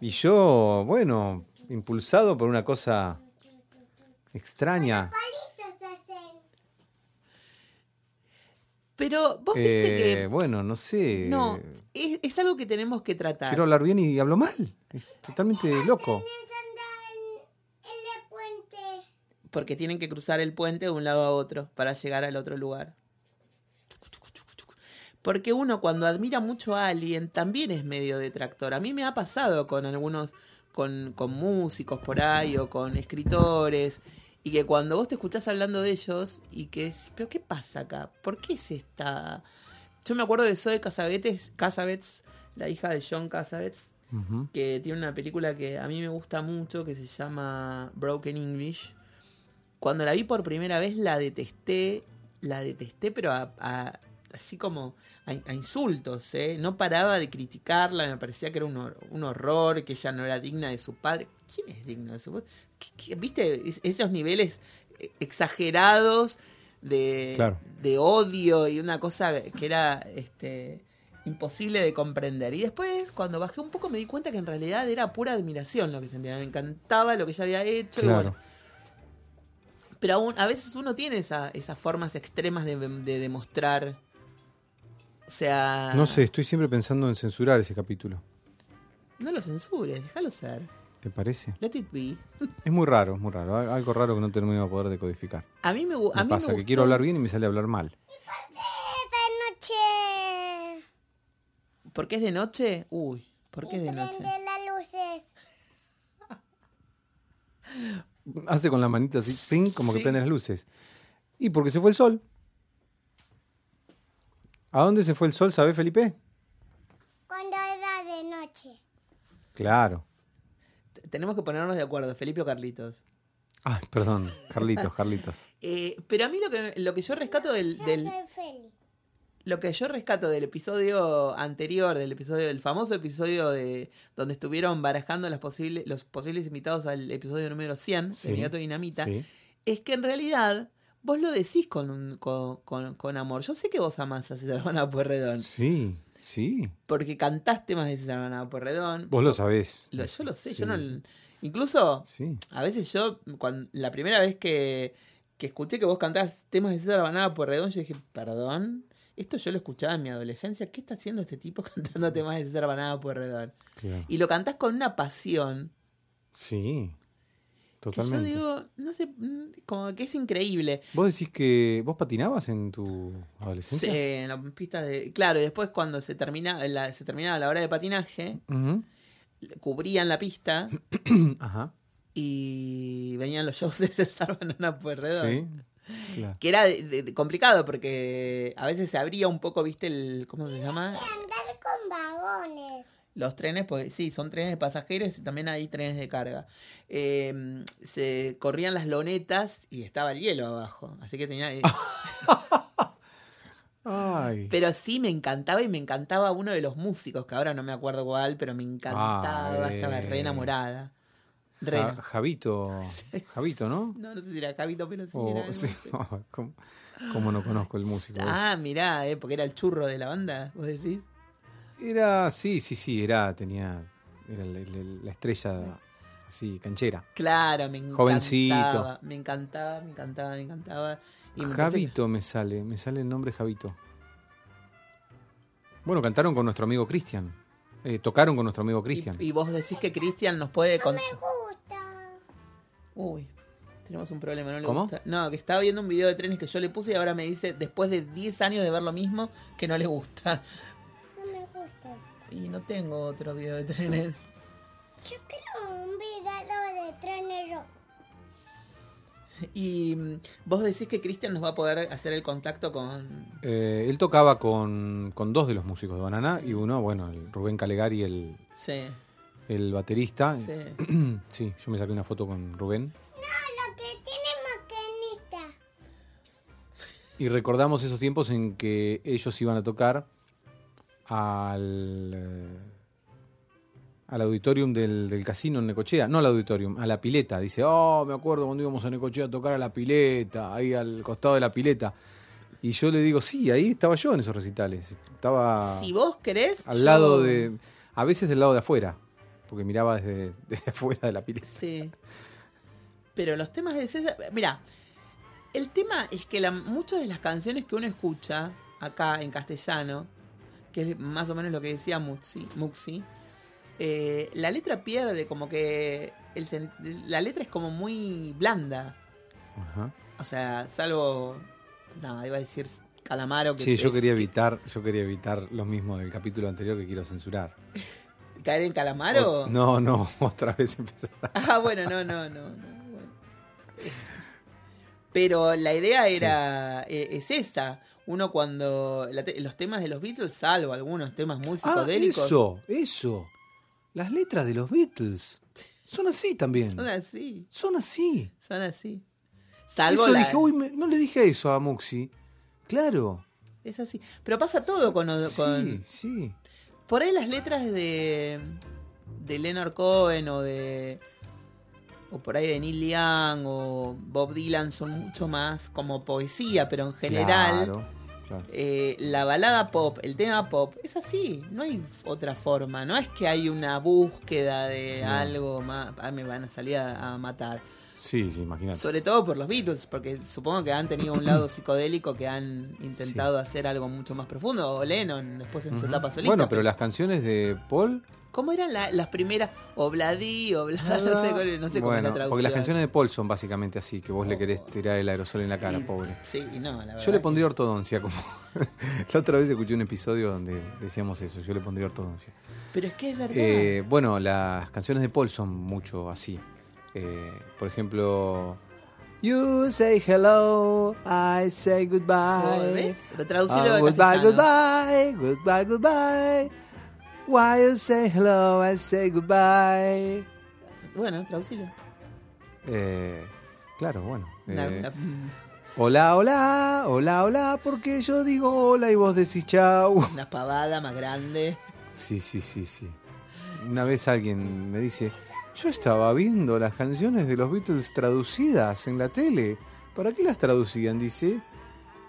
Y yo, bueno, impulsado por una cosa extraña. Pero vos viste Eh, que... bueno, no sé. No, es, es algo que tenemos que tratar. Quiero hablar bien y hablo mal. Es totalmente loco. Porque tienen que cruzar el puente de un lado a otro para llegar al otro lugar. Porque uno cuando admira mucho a alguien también es medio detractor. A mí me ha pasado con algunos, con, con músicos por ahí o con escritores. Y que cuando vos te escuchás hablando de ellos y que es, pero ¿qué pasa acá? ¿Por qué es esta...? Yo me acuerdo de Zoe Casabets, Casabets la hija de John Casabets, que tiene una película que a mí me gusta mucho que se llama Broken English. Cuando la vi por primera vez la detesté, la detesté, pero a- a- así como a, a insultos, ¿eh? No paraba de criticarla, me parecía que era un, hor- un horror, que ella no era digna de su padre. ¿Quién es digno de su padre? ¿Qué- qué- ¿Viste? Es- esos niveles eh, exagerados de, Claro. de odio y una cosa que era este imposible de comprender. Y después, cuando bajé un poco, me di cuenta que en realidad era pura admiración lo que sentía. Me encantaba lo que ella había hecho. y Claro. bueno, pero aún, a veces uno tiene esa- esas formas extremas de, de demostrar. O sea. No sé, estoy siempre pensando en censurar ese capítulo. No lo censures, déjalo ser. ¿Te parece? Let it be. Es muy raro, es muy raro. Al- Algo raro que no termino de poder decodificar. A mí me, a Me mí pasa me que quiero hablar bien y me sale a hablar mal. noche. ¿Por qué es de noche? Uy, ¿por qué es de noche? Prende las luces. Hace con la manita así, ping, como que prende las luces. Y porque se fue el sol. ¿A dónde se fue el sol, sabe Felipe? Cuando era de noche. Claro. T- Tenemos que ponernos de acuerdo, Felipe o Carlitos. Ay, perdón, Carlitos, Carlitos. Eh, pero a mí lo que, lo que yo rescato del, Yo del- soy feliz. lo que yo rescato del episodio anterior, del episodio, del famoso episodio de donde estuvieron barajando las posibles, los posibles invitados al episodio número 100 Sí, de Mi Gato Dinamita, Sí. es que en realidad vos lo decís con, un- con, con- con amor. Yo sé que vos amás a César Banada Puerredón, Sí, sí. porque cantaste más de César Banada Puerredón. Vos lo sabés. Lo- yo lo sé, Sí, yo no... sí. Incluso, Sí. a veces yo, cuando, la primera vez que, que escuché que vos cantabas temas de César Banada Puerredón, yo dije, perdón, esto yo lo escuchaba en mi adolescencia, ¿qué está haciendo este tipo cantando temas de César Banada Puerredón? Claro. Y lo cantás con una pasión, Sí. Que Totalmente. yo digo, no sé, mm, como que es increíble. ¿Vos decís que vos patinabas en tu Sí, adolescencia? en la pista de. Claro, y después cuando se termina, la, se terminaba la hora de patinaje, cubrían la pista Ajá. y venían los shows de César Banana Puerredón. Sí. Claro. Que era de- de- de complicado porque a veces se abría un poco, ¿viste? el ¿Cómo se llama? Andar con vagones. Los trenes, pues sí, son trenes de pasajeros y también hay trenes de carga. Eh, se corrían las lonetas y estaba el hielo abajo. Así que tenía. eh, Ay. Pero sí me encantaba y me encantaba uno de los músicos, que ahora no me acuerdo cuál, pero me encantaba, Ah, estaba eh. re enamorada. Re. Ja- Javito. Javito, ¿no? No, no sé si era Javito, pero sí O- era. sí. ¿Cómo, cómo no conozco el músico? Ah, mirá, eh, porque era el churro de la banda, vos decís. Era, sí, sí, sí, era, tenía, era la, la- la estrella así, canchera. Claro, me encantaba. Jovencito. Me encantaba, me encantaba, me encantaba. Y me Javito me sale, me sale el nombre Javito. Bueno, cantaron con nuestro amigo Cristian. Eh, tocaron con nuestro amigo Cristian. Y, y vos decís que Cristian nos puede contar. Me gusta. Uy, tenemos un problema, no le ¿Cómo? gusta. No, que estaba viendo un video de trenes que yo le puse y ahora me dice, después de 10 años de ver lo mismo, que no le gusta. Y no tengo otro video de trenes. Yo quiero un video de trenes. Y mm, vos decís que Cristian nos va a poder hacer el contacto con... Eh, él tocaba con, con dos de los músicos de Banana y uno, bueno, el Rubén Calegari, el, Sí, el baterista. sí. Sí, yo me saqué una foto con Rubén. No, lo que tiene maquinista. Y recordamos esos tiempos en que ellos iban a tocar al, eh, al auditorium del, del casino en Necochea. No al auditorium, a la pileta. Dice, oh, me acuerdo cuando íbamos a Necochea a tocar a la pileta, ahí al costado de la pileta. Y yo le digo, sí, ahí estaba yo en esos recitales. Estaba Si vos querés... al yo- lado de... A veces del lado de afuera, porque miraba desde, desde afuera de la pileta. Sí. Pero los temas de César... Mira, el tema es que la- muchas de las canciones que uno escucha acá en castellano, que es más o menos lo que decía Muxi, Muxi eh, la letra pierde como que... El, la letra es como muy blanda. Ajá. O sea, salvo... No, iba a decir Calamaro. Que Sí, yo es- quería que- evitar, yo quería evitar lo mismo del capítulo anterior que quiero censurar. ¿Caer en Calamaro? O- No, no, otra vez empezar. Ah, bueno, no, no, no. no, bueno. Pero la idea era eh, es esa. Uno cuando la te- los temas de los Beatles, salvo algunos temas muy Ah, psicodélicos, eso, eso. Las letras de los Beatles son así también. son así, Son así. son así. Salvo Eso la- dije, uy, me- no le dije eso a Muxi. Claro. es así. Pero pasa todo con, con Sí, sí. por ahí las letras de de Leonard Cohen o de o por ahí de Neil Young o Bob Dylan son mucho más como poesía, pero en general Claro, claro. eh, la balada pop, el tema pop, es así, no hay otra forma, no es que hay una búsqueda de No. algo más, ah, me van a salir a, a matar, Sí, sí, imagínate. sobre todo por los Beatles, porque supongo que han tenido un lado psicodélico que han intentado hacer algo mucho más profundo, o Lennon después en su etapa solista. Bueno, pero las canciones de Paul. ¿Cómo eran la- las primeras? Obladí, Oblad, no sé, no sé cómo es bueno, la traducción. porque las canciones de Paul son básicamente así, que vos le querés tirar el aerosol en la cara, pobre. Sí, no, la verdad. Yo le pondría ortodoncia, como la otra vez escuché un episodio donde decíamos eso, yo le pondría ortodoncia. Pero es que es verdad. Eh, bueno, las canciones de Paul son mucho así. Eh, por ejemplo, You say hello, I say goodbye. ¿Ves? Lo traducilo de goodbye, goodbye, goodbye, goodbye. Why you say hello, I say goodbye. Bueno, traducilo. Eh, claro, bueno. Eh, Hola, hola, hola, hola, porque yo digo hola y vos decís chau. una pavada más grande. Sí, sí, sí, sí. Una vez alguien me dice, yo estaba viendo las canciones de los Beatles traducidas en la tele. ¿Para qué las traducían? Dice,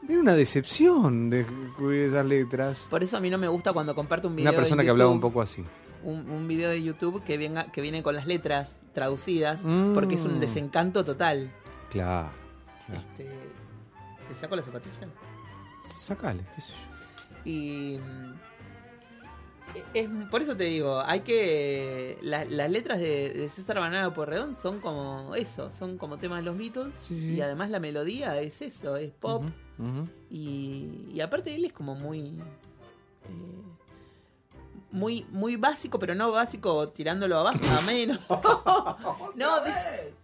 era una decepción descubrir esas letras. Por eso a mí no me gusta cuando comparto un video Una persona de que hablaba un poco así. un, un video de YouTube que venga que viene con las letras traducidas Mm. porque es un desencanto total. Claro. claro. Este, ¿Le saco la zapatilla? Sacale, qué sé yo. Y es, por eso te digo, hay que la- las letras de, de César Banana Porredón son como eso, son como temas de los Beatles Sí, sí. y además la melodía es eso, es pop y, y aparte él es como muy eh, muy muy básico, pero no básico tirándolo abajo a menos. no, de-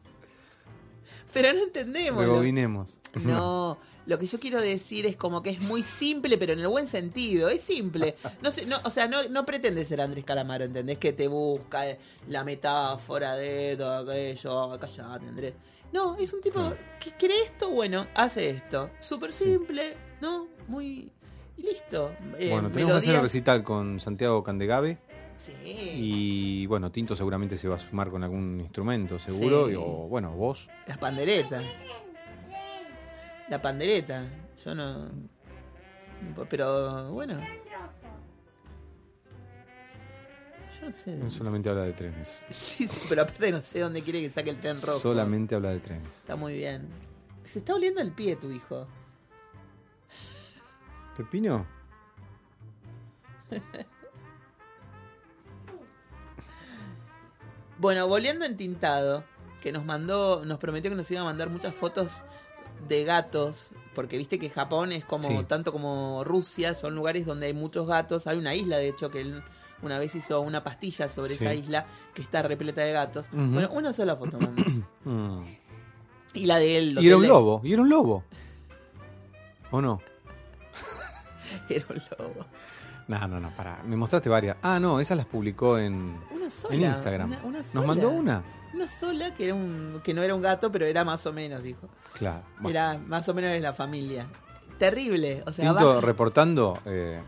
pero no entendemos. Rebobinemos. no, lo que yo quiero decir es como que es muy simple, pero en el buen sentido. Es simple. No sé, no, o sea, no, no pretende ser Andrés Calamaro, ¿entendés? Que te busca eh, la metáfora de todo aquello, callate, Andrés. No, es un tipo que cree esto, bueno, hace esto. Súper simple, ¿no? Muy. Y listo. Eh, bueno, tenemos que hacer el recital con Santiago Candegave. Sí. Y bueno, Tinto seguramente se va a sumar con algún instrumento, seguro. Sí. y- o bueno, vos. Las panderetas. La pandereta. Yo no. Pero bueno. Yo no sé. Él solamente habla de trenes. Sí, sí, pero aparte no sé dónde quiere que saque el tren rojo. Solamente habla de trenes. Está muy bien. Se está oliendo el pie tu hijo. ¿Pepino? Bueno, volviendo en Tintado, que nos mandó, nos prometió que nos iba a mandar muchas fotos de gatos, porque viste que Japón es como, Sí. tanto como Rusia, son lugares donde hay muchos gatos. Hay una isla, de hecho, que él una vez hizo una pastilla sobre Sí. esa isla que está repleta de gatos. Bueno, una sola foto. Mm. y la de él. Y era un lobo, y era un lobo. ¿O no? Era un lobo. No, no, no, pará. Me mostraste varias. Ah, no, esas las publicó en, Una sola. en Instagram. una- una ¿Nos mandó una? Una sola que, era un, que no era un gato, pero era más o menos, dijo. Claro. Bueno. Era más o menos de la familia. Terrible. O sea, Tinto reportando. eh,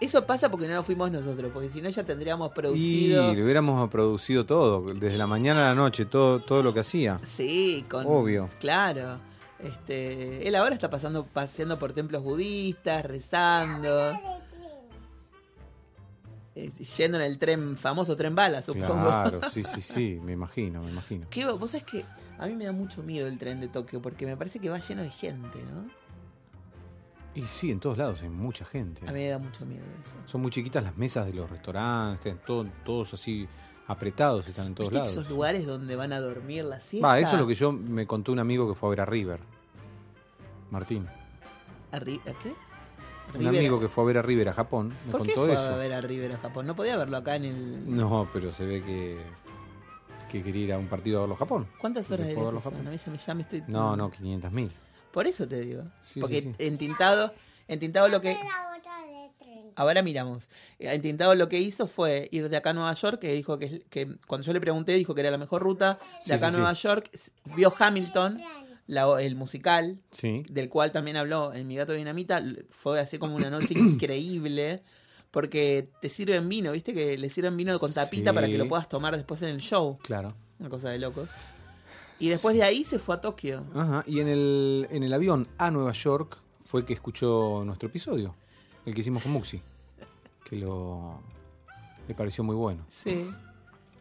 eso pasa porque no lo fuimos nosotros, porque si no ya tendríamos y producido. le hubiéramos producido todo, desde la mañana a la noche, todo, todo lo que hacía. Sí, con. Obvio. Claro. Este, él ahora está pasando, paseando por templos budistas, rezando. Eh, yendo en el tren, famoso tren bala, supongo. Claro, sí, sí, sí, me imagino, me imagino. ¿Qué, vos sabés que a mí me da mucho miedo el tren de Tokio porque me parece que va lleno de gente, ¿no? Y sí, en todos lados hay mucha gente. A mí me da mucho miedo eso. Son muy chiquitas las mesas de los restaurantes, todo- todos así apretados, están en todos ¿Viste lados. esos lugares donde van a dormir la siesta? Va, eso es lo que yo me contó un amigo que fue a ver a River. Martín. ¿A, Ri- a qué? Un River. amigo que fue a ver a River a Japón me ¿Por qué contó fue eso. a ver a River a Japón? No podía verlo acá en el... No, pero se ve que, que quería ir a un partido a verlo a Japón. ¿Cuántas horas de verlo? Japón. A mí ya me, ya me estoy... No, no, 500 mil. Por eso te digo. Sí, Porque sí, sí. en Tintado, en Tintado lo que... Ahora miramos. En Tintado lo que hizo fue ir de acá a Nueva York, que dijo que, que cuando yo le pregunté dijo que era la mejor ruta. De Sí, acá sí, a Nueva sí. York, vio Hamilton, la- el musical, Sí. del cual también habló en Mi Gato Dinamita. Fue así como una noche increíble. Porque te sirven vino, ¿viste? Que le sirven vino con tapita Sí. para que lo puedas tomar después en el show. Claro. Una cosa de locos. Y después de ahí se fue a Tokio. Ajá. Y en el, en el avión a Nueva York fue que escuchó nuestro episodio, el que hicimos con Muxi. Que lo le pareció muy bueno. Sí.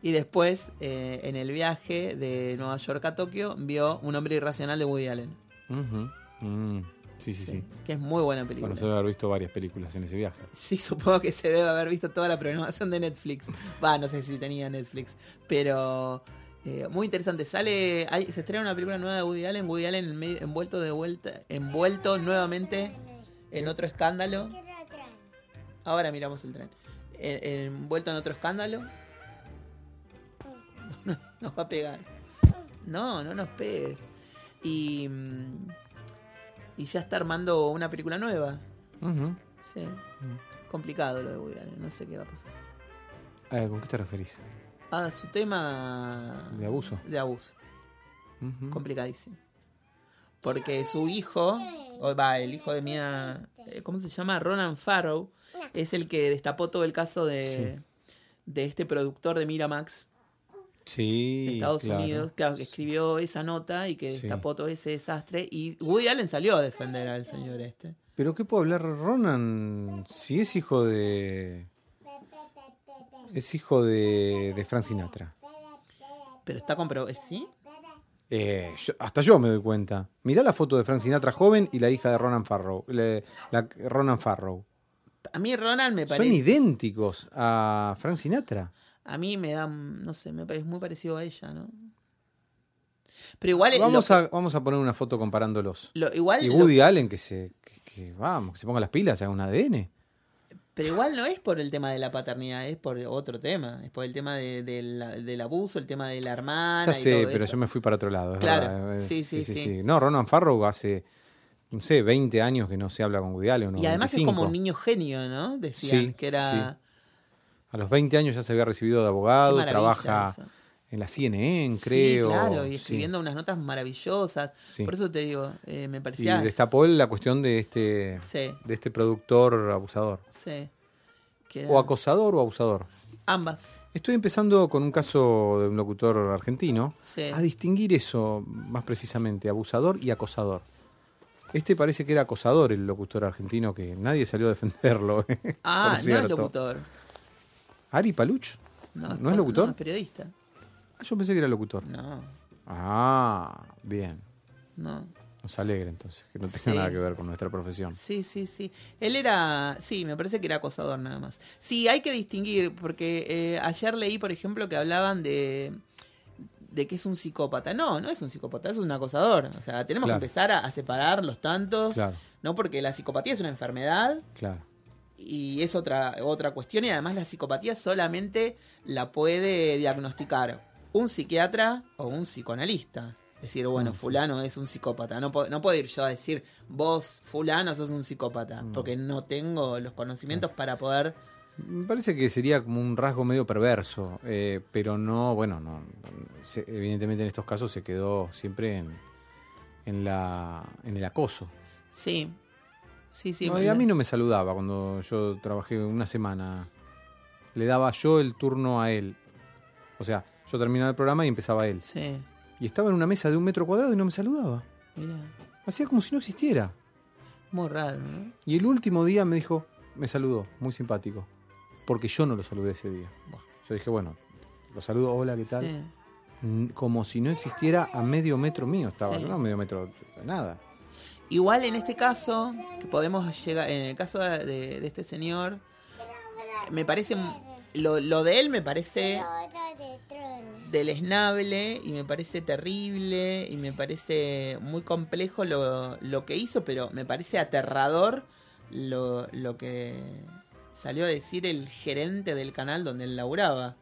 Y después, eh, en el viaje de Nueva York a Tokio, vio Un hombre irracional de Woody Allen. Ujú. Mm. Sí, sí, sí. Que es muy buena película. Bueno, se debe haber visto varias películas en ese viaje. Sí, supongo que se debe haber visto toda la programación de Netflix. Va, no sé si tenía Netflix. Pero eh, muy interesante. Sale, hay- se estrena una película nueva de Woody Allen. Woody Allen envuelto de vuelta, envuelto nuevamente en otro escándalo. Ahora miramos el tren. Eh, envuelto en otro escándalo. No, nos va a pegar. No, no nos pegues. Y, mm, y ya está armando una película nueva. Sí. Complicado lo de Woody Allen, no sé qué va a pasar. Eh, ¿Con qué te referís? Ah, su tema. ¿De abuso? De abuso. Complicadísimo. Porque su hijo, o va, el hijo de Mia. eh, ¿Cómo se llama? Ronan Farrow. Es el que destapó todo el caso de, de este productor de Miramax Sí. de Estados claro. Unidos, claro, que escribió esa nota y que Sí. destapó todo ese desastre. Y Woody Allen salió a defender al señor este. ¿Pero qué puede hablar Ronan si es hijo de. Es hijo de, de Frank Sinatra? Pero está comprobado. ¿Sí? Eh, yo- hasta yo me doy cuenta. Mirá la foto de Frank Sinatra joven y la hija de Ronan Farrow. le- la- Ronan Farrow. A mí Ronan me Son parece. idénticos a Frank Sinatra. A mí me da, no sé, me parece muy parecido a ella, ¿no? Pero igual, Vamos a, vamos a poner una foto comparándolos. lo- igual Y lo- Woody Allen que se. Que, que, vamos, que se ponga las pilas, haga un ADN. pero igual no es por el tema de la paternidad, es por otro tema. Es por el tema de- del abuso, el tema de la hermana. Ya y sé, todo pero eso. yo me fui para otro lado. es Claro. Es- sí, sí, sí. No, Ronan Farrow hace, no sé, 20 años que no se habla con Woody Allen. Y además es 25. como un niño genio, ¿no? Decían Sí, que era. A los 20 años ya se había recibido de abogado, trabaja eso. en la CNN, Sí, creo. claro, y sí. escribiendo unas notas maravillosas. Sí. Por eso te digo, eh, me Y parecía. destapó él la cuestión de este, Sí, de este productor abusador. sí. O acosador o abusador. ambas. Estoy empezando con un caso de un locutor argentino Sí. a distinguir eso más precisamente, abusador y acosador. Este parece que era acosador el locutor argentino, que nadie salió a defenderlo. Ah, por no es locutor. ¿Ari Paluch? ¿No es locutor? No, es periodista. Ah, yo pensé que era locutor. No, Ah, bien. no. Nos alegra entonces, que no tenga Sí. nada que ver con nuestra profesión. Sí, sí, sí. Él era, sí, me parece que era acosador nada más. Sí, hay que distinguir, porque eh, ayer leí, por ejemplo, que hablaban de, de que es un psicópata. No, no es un psicópata, es un acosador. O sea, tenemos Claro. que empezar a, a separar los tantos, Claro. ¿no? Porque la psicopatía es una enfermedad Claro. Y es otra, otra cuestión y además la psicopatía solamente la puede diagnosticar un psiquiatra o un psicoanalista. Decir, bueno, fulano es un psicópata. No, no puedo ir yo a decir, vos, fulano, sos un psicópata, porque no tengo los conocimientos para poder... Me parece que sería como un rasgo medio perverso, eh, pero no, bueno, no, se- evidentemente en estos casos se quedó siempre en, en, la, en el acoso. Sí, sí, sí. No, y a mí no me saludaba cuando yo trabajé una semana. Le daba yo el turno a él. O sea, yo terminaba el programa y empezaba él. Sí, Y estaba en una mesa de un metro cuadrado y no me saludaba. mira, Hacía como si no existiera. muy raro, ¿no? Y el último día me dijo, me saludó, muy simpático. Porque yo no lo saludé ese día. Yo dije, bueno, lo saludo, hola, ¿qué tal? Sí. Como si no existiera a medio metro mío estaba, Sí. no a medio metro, nada. Igual en este caso, que podemos llegar, en el caso de, de este señor, me parece, lo, lo de él me parece deleznable y me parece terrible y me parece muy complejo lo, lo que hizo, pero me parece aterrador lo, lo que salió a decir el gerente del canal donde él laburaba.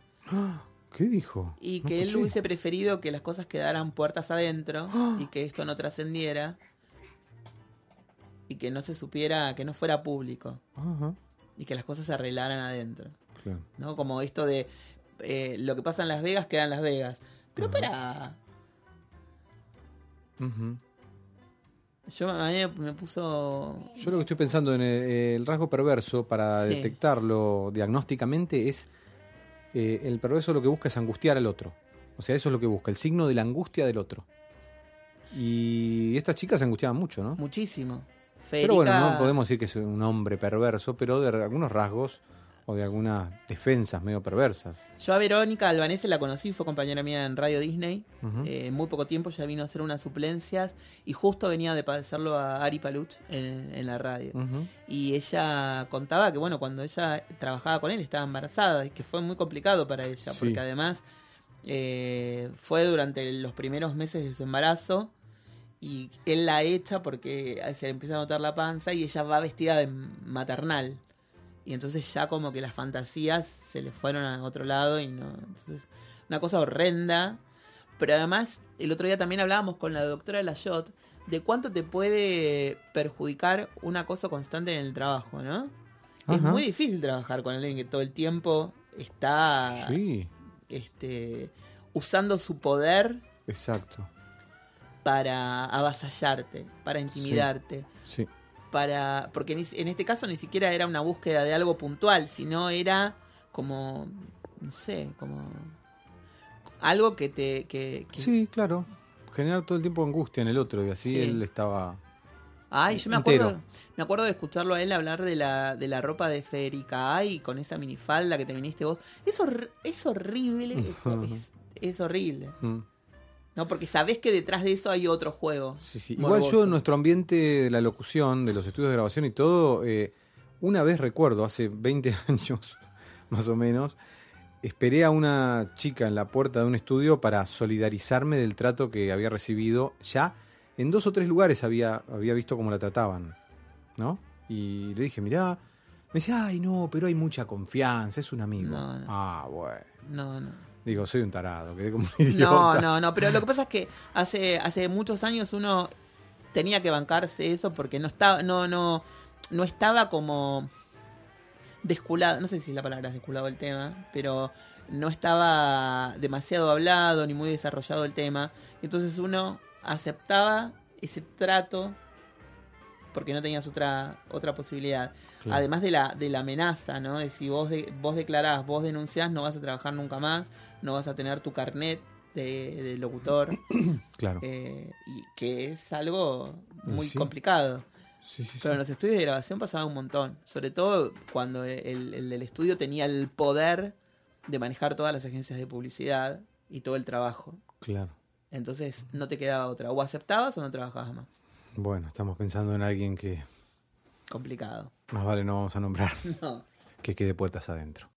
¿Qué dijo? Y No que él escuché. hubiese preferido que las cosas quedaran puertas adentro y que esto no trascendiera y que no se supiera, que no fuera público Ajá, y que las cosas se arreglaran adentro. claro. ¿no? Como esto de eh, lo que pasa en Las Vegas queda en Las Vegas. Pero para. Ujú. Yo a mí me puso. Yo lo que estoy pensando en el, el rasgo perverso para Sí. detectarlo diagnósticamente es eh, el perverso lo que busca es angustiar al otro. O sea, eso es lo que busca, el signo de la angustia del otro. Y estas chicas se angustiaban mucho, ¿no? Muchísimo. Pero bueno, no podemos decir que es un hombre perverso, pero de algunos rasgos o de algunas defensas medio perversas. Yo a Verónica Albanese la conocí, fue compañera mía en Radio Disney. Eh, en muy poco tiempo ya vino a hacer unas suplencias y justo venía de padecerlo a Ari Paluch en, en la radio. Y ella contaba que, bueno, cuando ella trabajaba con él estaba embarazada y que fue muy complicado para ella, Sí. porque además eh, fue durante los primeros meses de su embarazo y él la echa porque se le empieza a notar la panza y ella va vestida de maternal. Y entonces ya como que las fantasías se le fueron a otro lado y no. Entonces, una cosa horrenda. Pero además, el otro día también hablábamos con la doctora Layot de cuánto te puede perjudicar un acoso constante en el trabajo, ¿no? Es muy difícil trabajar con alguien que todo el tiempo está Sí, este, usando su poder exacto. Para avasallarte, para intimidarte, Sí. para porque en este caso ni siquiera era una búsqueda de algo puntual, sino era como no sé, como algo que te que, que- Sí, claro. Generar todo el tiempo angustia en el otro y así Sí. él estaba... Ay, yo me entero. acuerdo, me acuerdo de escucharlo a él hablar de la, de la ropa de Federica Ay con esa minifalda que te viniste vos. Es, hor- es horrible, es, es- es horrible. ¿No? Porque sabés que detrás de eso hay otro juego. Sí, sí. Igual yo en nuestro ambiente de la locución, de los estudios de grabación y todo, eh, una vez recuerdo, hace 20 años más o menos, esperé a una chica en la puerta de un estudio para solidarizarme del trato que había recibido. Ya en dos o tres lugares había, había visto cómo la trataban, ¿no? Y le dije, mirá, me decía, ay no, pero hay mucha confianza, es un amigo. No, no. Ah, bueno. No, no. Digo, soy un tarado, quedé como un No, no, no, pero lo que pasa es que hace, hace muchos años uno tenía que bancarse eso porque no estaba, no, no, no estaba como desculado, no sé si la palabra es desculado el tema, pero no estaba demasiado hablado ni muy desarrollado el tema. Entonces uno aceptaba ese trato porque no tenías otra, otra posibilidad. Claro. Además de la, de la amenaza, ¿no? De si vos, de, vos declarás, vos denunciás, no vas a trabajar nunca más, no vas a tener tu carnet de, de locutor, Claro. eh, y que es algo muy Sí. complicado. Sí, sí, Pero en los estudios de grabación pasaba un montón, sobre todo cuando el, el del estudio tenía el poder de manejar todas las agencias de publicidad y todo el trabajo. Claro. Entonces no te quedaba otra. O aceptabas o no trabajabas más. Bueno, estamos pensando en alguien que Complicado. más vale no vamos a nombrar, No. que quede puertas adentro.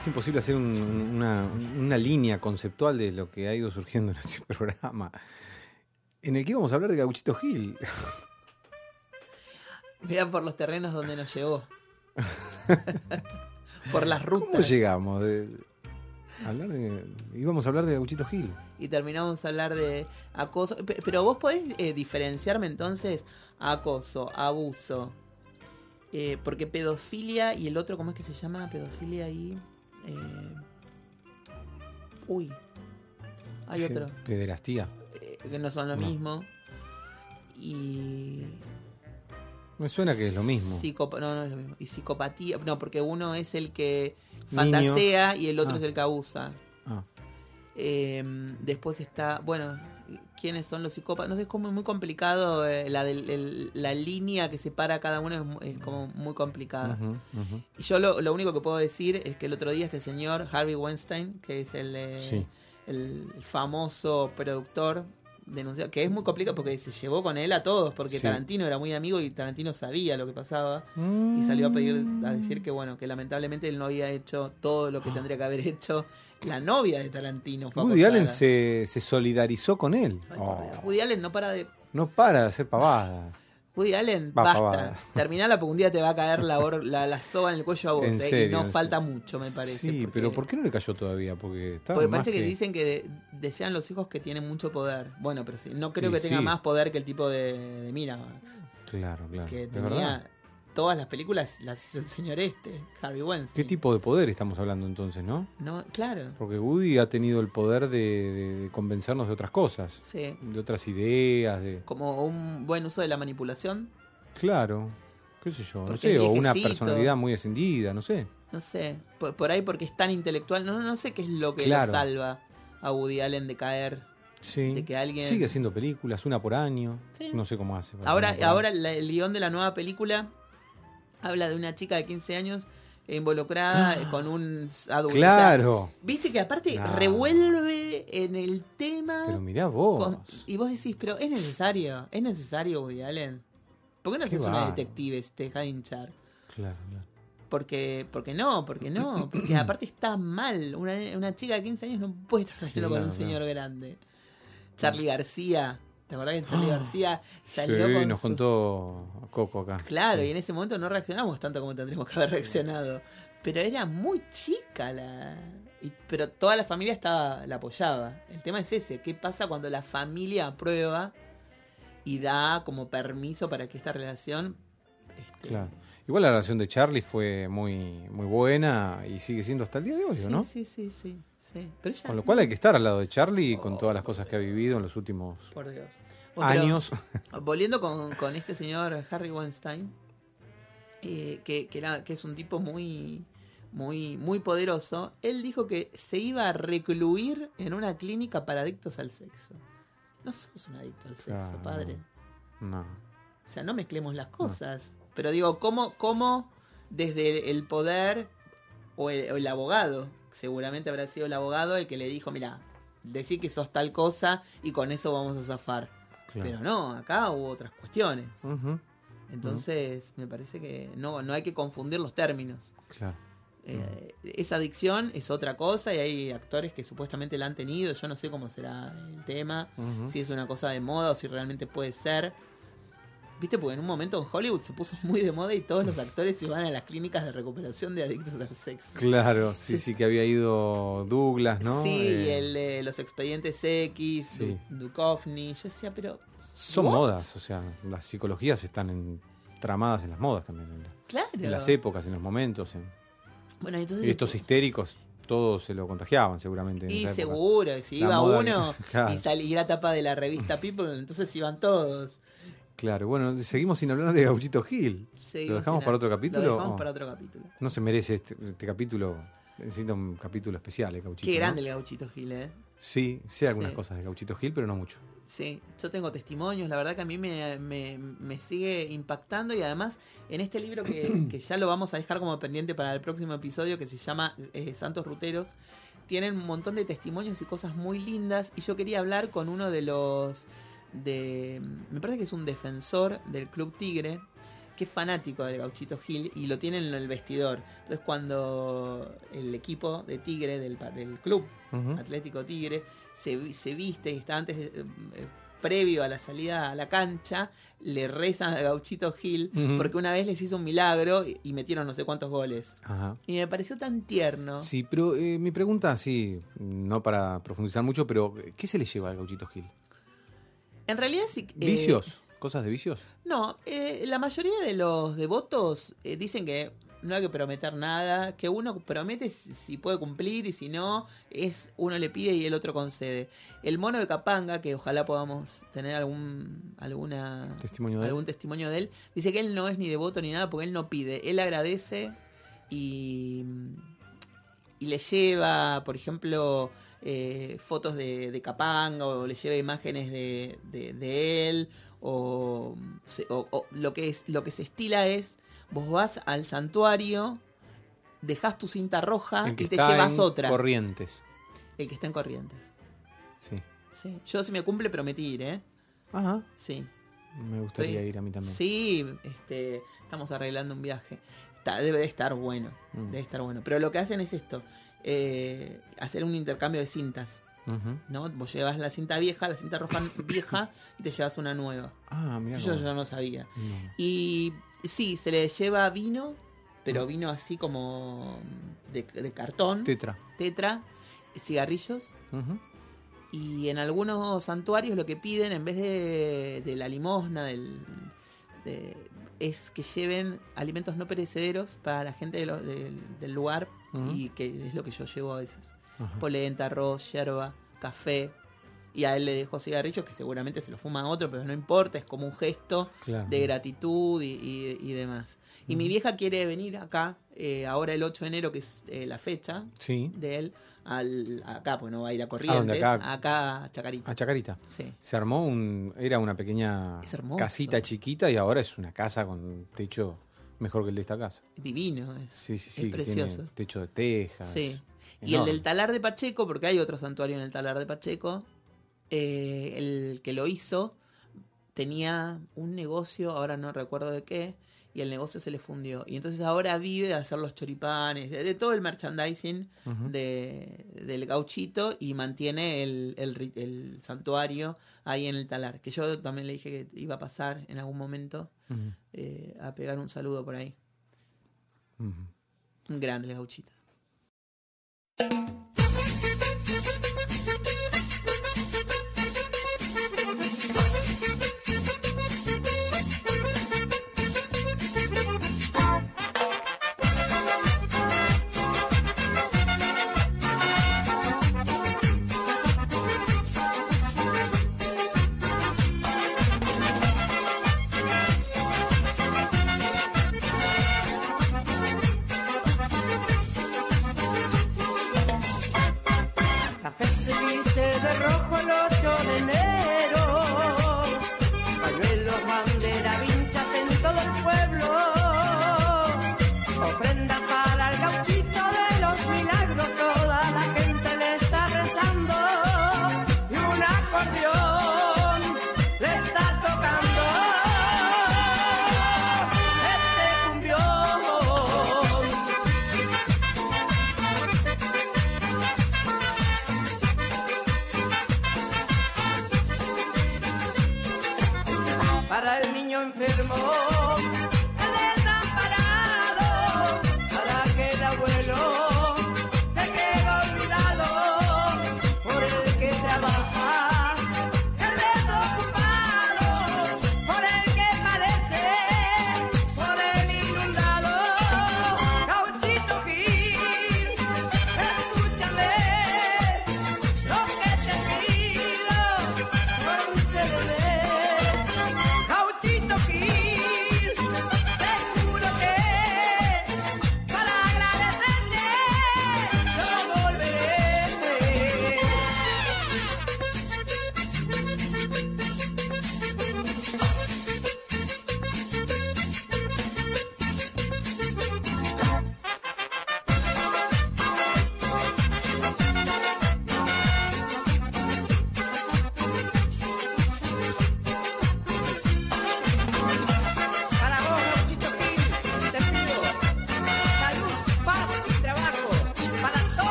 Es imposible hacer un- una, una línea conceptual de lo que ha ido surgiendo en este programa. En el que íbamos a hablar de Gauchito Gil. Mira por los terrenos donde nos llevó. por las ¿Cómo rutas. llegamos? De, hablar de, íbamos a hablar de Gauchito Gil. Y terminamos a hablar de acoso. Pe- Pero vos podés eh, diferenciarme entonces acoso, abuso. Eh, porque pedofilia y el otro, ¿cómo es que se llama? Pedofilia y. eh, uy. Hay otro. Pederastía. eh, que no son lo No. mismo. Y. Me suena que es lo mismo. Psicopa- no, no es lo mismo. Y psicopatía. No, porque uno es el que fantasea y el otro Ah. es el que abusa. Ah, Eh, después está, bueno, ¿quiénes son los psicópatas? No sé, es como muy complicado. eh, la, del- el- la línea que separa a cada uno es, es como muy complicada. Y yo lo, lo único que puedo decir es que el otro día este señor, Harvey Weinstein, que es el, eh, Sí. el famoso productor, denunció, que es muy complicado porque se llevó con él a todos, porque Sí. Tarantino era muy amigo y Tarantino sabía lo que pasaba. Y salió a pedir, a decir que bueno, que lamentablemente él no había hecho todo lo que tendría que haber hecho. La novia de Tarantino fue Woody acosada. Allen se, se solidarizó con él. Ay, Oh. Woody Allen no para de. no para de hacer pavada. Woody Allen, Va, basta. pavadas. Terminala porque un día te va a caer la, or- la, la soga en el cuello a vos. En eh, serio, y no falta serio. mucho, me parece. Sí, porque- pero ¿por qué no le cayó todavía? Porque está Porque parece que... dicen que de- desean los hijos que tienen mucho poder. Bueno, pero sí, no creo Y que tenga más poder que el tipo de, de Miramax. Claro, claro. Que ¿De tenía? Todas las películas las hizo el señor este, Harvey ¿Qué Weinstein. tipo de poder estamos hablando entonces, no? No, claro. Porque Woody ha tenido el poder de, de- de convencernos de otras cosas, Sí. de otras ideas, de... Como un buen uso de la manipulación. Claro, qué sé yo, no sé, o una personalidad muy ascendida, no sé. No sé. Por, por ahí porque es tan intelectual. No, no sé qué es lo que Claro. lo salva a Woody Allen de caer. Sí. De que alguien- Sigue haciendo películas, una por año. Sí. No sé cómo hace. Ahora, ahora el guion de la nueva película habla de una chica de 15 años involucrada con un adulto. O sea, Claro. Viste que aparte revuelve en el tema. Pero mirá vos. con- y vos decís, pero es necesario, es necesario Woody Allen. ¿Por qué no haces una detective, te deja de hinchar? Claro, claro. Porque, porque no, porque no, porque aparte está mal. Una, una chica de 15 años no puede estar saliendo con un señor grande. Charlie García, ¿te acordás que Charlie García salió Sí, con nos su- contó Coco acá. Claro, Sí. y en ese momento no reaccionamos tanto como tendríamos que haber reaccionado. Pero era muy chica la. y- pero toda la familia estaba, la apoyaba. El tema es ese, ¿qué pasa cuando la familia aprueba y da como permiso para que esta relación este, Claro. Igual la relación de Charlie fue muy, muy buena y sigue siendo hasta el día de hoy, Sí, ¿no? sí, sí, sí, sí. Pero ella- Con lo cual hay que estar al lado de Charlie con todas las cosas que ha vivido en los últimos Por Dios. Bueno, pero años. volviendo con, con este señor Harry Weinstein, eh, que, que, era, que es un tipo muy, muy, muy poderoso, él dijo que se iba a recluir en una clínica para adictos al sexo. No sos un adicto al sexo, Claro, padre. No. O sea, no mezclemos las cosas. Pero digo, ¿cómo, cómo desde el poder o el, o el abogado, seguramente habrá sido el abogado el que le dijo, mira, decí que sos tal cosa y con eso vamos a zafar. Claro. Pero no, acá hubo otras cuestiones. Entonces, me parece que no, no hay que confundir los términos. Claro. Eh, esa adicción es otra cosa y hay actores que supuestamente la han tenido. Yo no sé cómo será el tema, si es una cosa de moda o si realmente puede ser. Viste, porque en un momento en Hollywood se puso muy de moda y todos los actores iban a las clínicas de recuperación de adictos al sexo. Claro, sí, sí, que había ido Douglas, ¿no? Sí, Eh, el de los expedientes X, Sí. Du- Duchovny. Yo decía, pero. Son ¿what? modas, o sea, las psicologías están en- tramadas en las modas también, en, la- Claro. en las épocas, en los momentos. en- Bueno, entonces. y estos histéricos, todos se lo contagiaban seguramente. en Y esa época. seguro, y si La iba moda uno claro. y salía tapa de la revista People, entonces iban todos. Claro, bueno, seguimos sin hablar de Gauchito Gil. Seguimos ¿Lo dejamos para otro capítulo? Lo dejamos o- para otro capítulo. No se merece este, este capítulo, necesita un capítulo especial, el Gauchito. Qué ¿no? grande el gauchito Gil, ¿eh? Sí, sé algunas Sí. cosas de Gauchito Gil, pero no mucho. Sí, yo tengo testimonios, la verdad que a mí me, me- me sigue impactando y además en este libro que, que ya lo vamos a dejar como pendiente para el próximo episodio que se llama eh, Santos Ruteros, tienen un montón de testimonios y cosas muy lindas y yo quería hablar con uno de los de me parece que es un defensor del Club Tigre que es fanático del Gauchito Gil y lo tiene en el vestidor. Entonces cuando el equipo de Tigre del, club. Atlético Tigre se, se viste y está antes eh, eh, previo a la salida a la cancha le rezan a Gauchito Gil porque una vez les hizo un milagro y, y metieron no sé cuántos goles Ajá. y me pareció tan tierno Sí, pero eh, mi pregunta, sí, no para profundizar mucho, pero ¿qué se le lleva al Gauchito Gil? En realidad sí eh, ¿Vicios? ¿Cosas de vicios? no eh, la mayoría de los devotos eh, dicen que no hay que prometer nada, que uno promete si, puede cumplir y si no, es uno le pide y el otro concede. El mono de Capanga, que ojalá podamos tener algún alguna Testimonio de él. algún testimonio de él, dice que él no es ni devoto ni nada porque él no pide, él agradece y, y le lleva, por ejemplo, eh, fotos de, de Capanga o le lleva imágenes de, de- de él o, se- o- o lo que es lo que se estila es vos vas al santuario dejas tu cinta roja El que y te está llevas en otra Corrientes. el que está en Corrientes Sí. sí. yo si me cumple prometí ir eh Ajá. sí Me gustaría ir a mí también. Sí, este, estamos arreglando un viaje. Está- debe de estar bueno, Mm. debe estar bueno. Pero lo que hacen es esto, eh, hacer un intercambio de cintas. ¿no? Vos llevas la cinta vieja, la cinta roja vieja, y te llevas una nueva. Ah, mira. Yo, yo no sabía. Y sí, se le lleva vino, Ah. pero vino así como de, de cartón, Tetra. tetra, cigarrillos. Y en algunos santuarios lo que piden, en vez de, de la limosna, del, de- es que lleven alimentos no perecederos para la gente de lo- del, del lugar, y que es lo que yo llevo a veces. Polenta, arroz, yerba, café. Y a él le dejo cigarrillos que seguramente se los fuma otro, pero no importa, es como un gesto Claro. de gratitud y, y- y demás. Y mi vieja quiere venir acá, eh, ahora el 8 de enero, que es eh, la fecha Sí. de él, al, acá, pues no va a ir a Corrientes? Acá? acá a Chacarita. A Chacarita. Sí. Se armó un. Era una pequeña casita chiquita y ahora es una casa con techo mejor que el de esta casa. Divino, es, Sí, sí, sí. es precioso. Tiene techo de tejas. Sí. Y el del talar de Pacheco, porque hay otro santuario en el talar de Pacheco, eh, el que lo hizo tenía un negocio, ahora no recuerdo de qué, y el negocio se le fundió. Y entonces ahora vive de hacer los choripanes, de, de todo el merchandising de, del gauchito y mantiene el, el ri- el santuario ahí en el talar. Que yo también le dije que iba a pasar en algún momento eh, a pegar un saludo por ahí. Un grande el gauchito.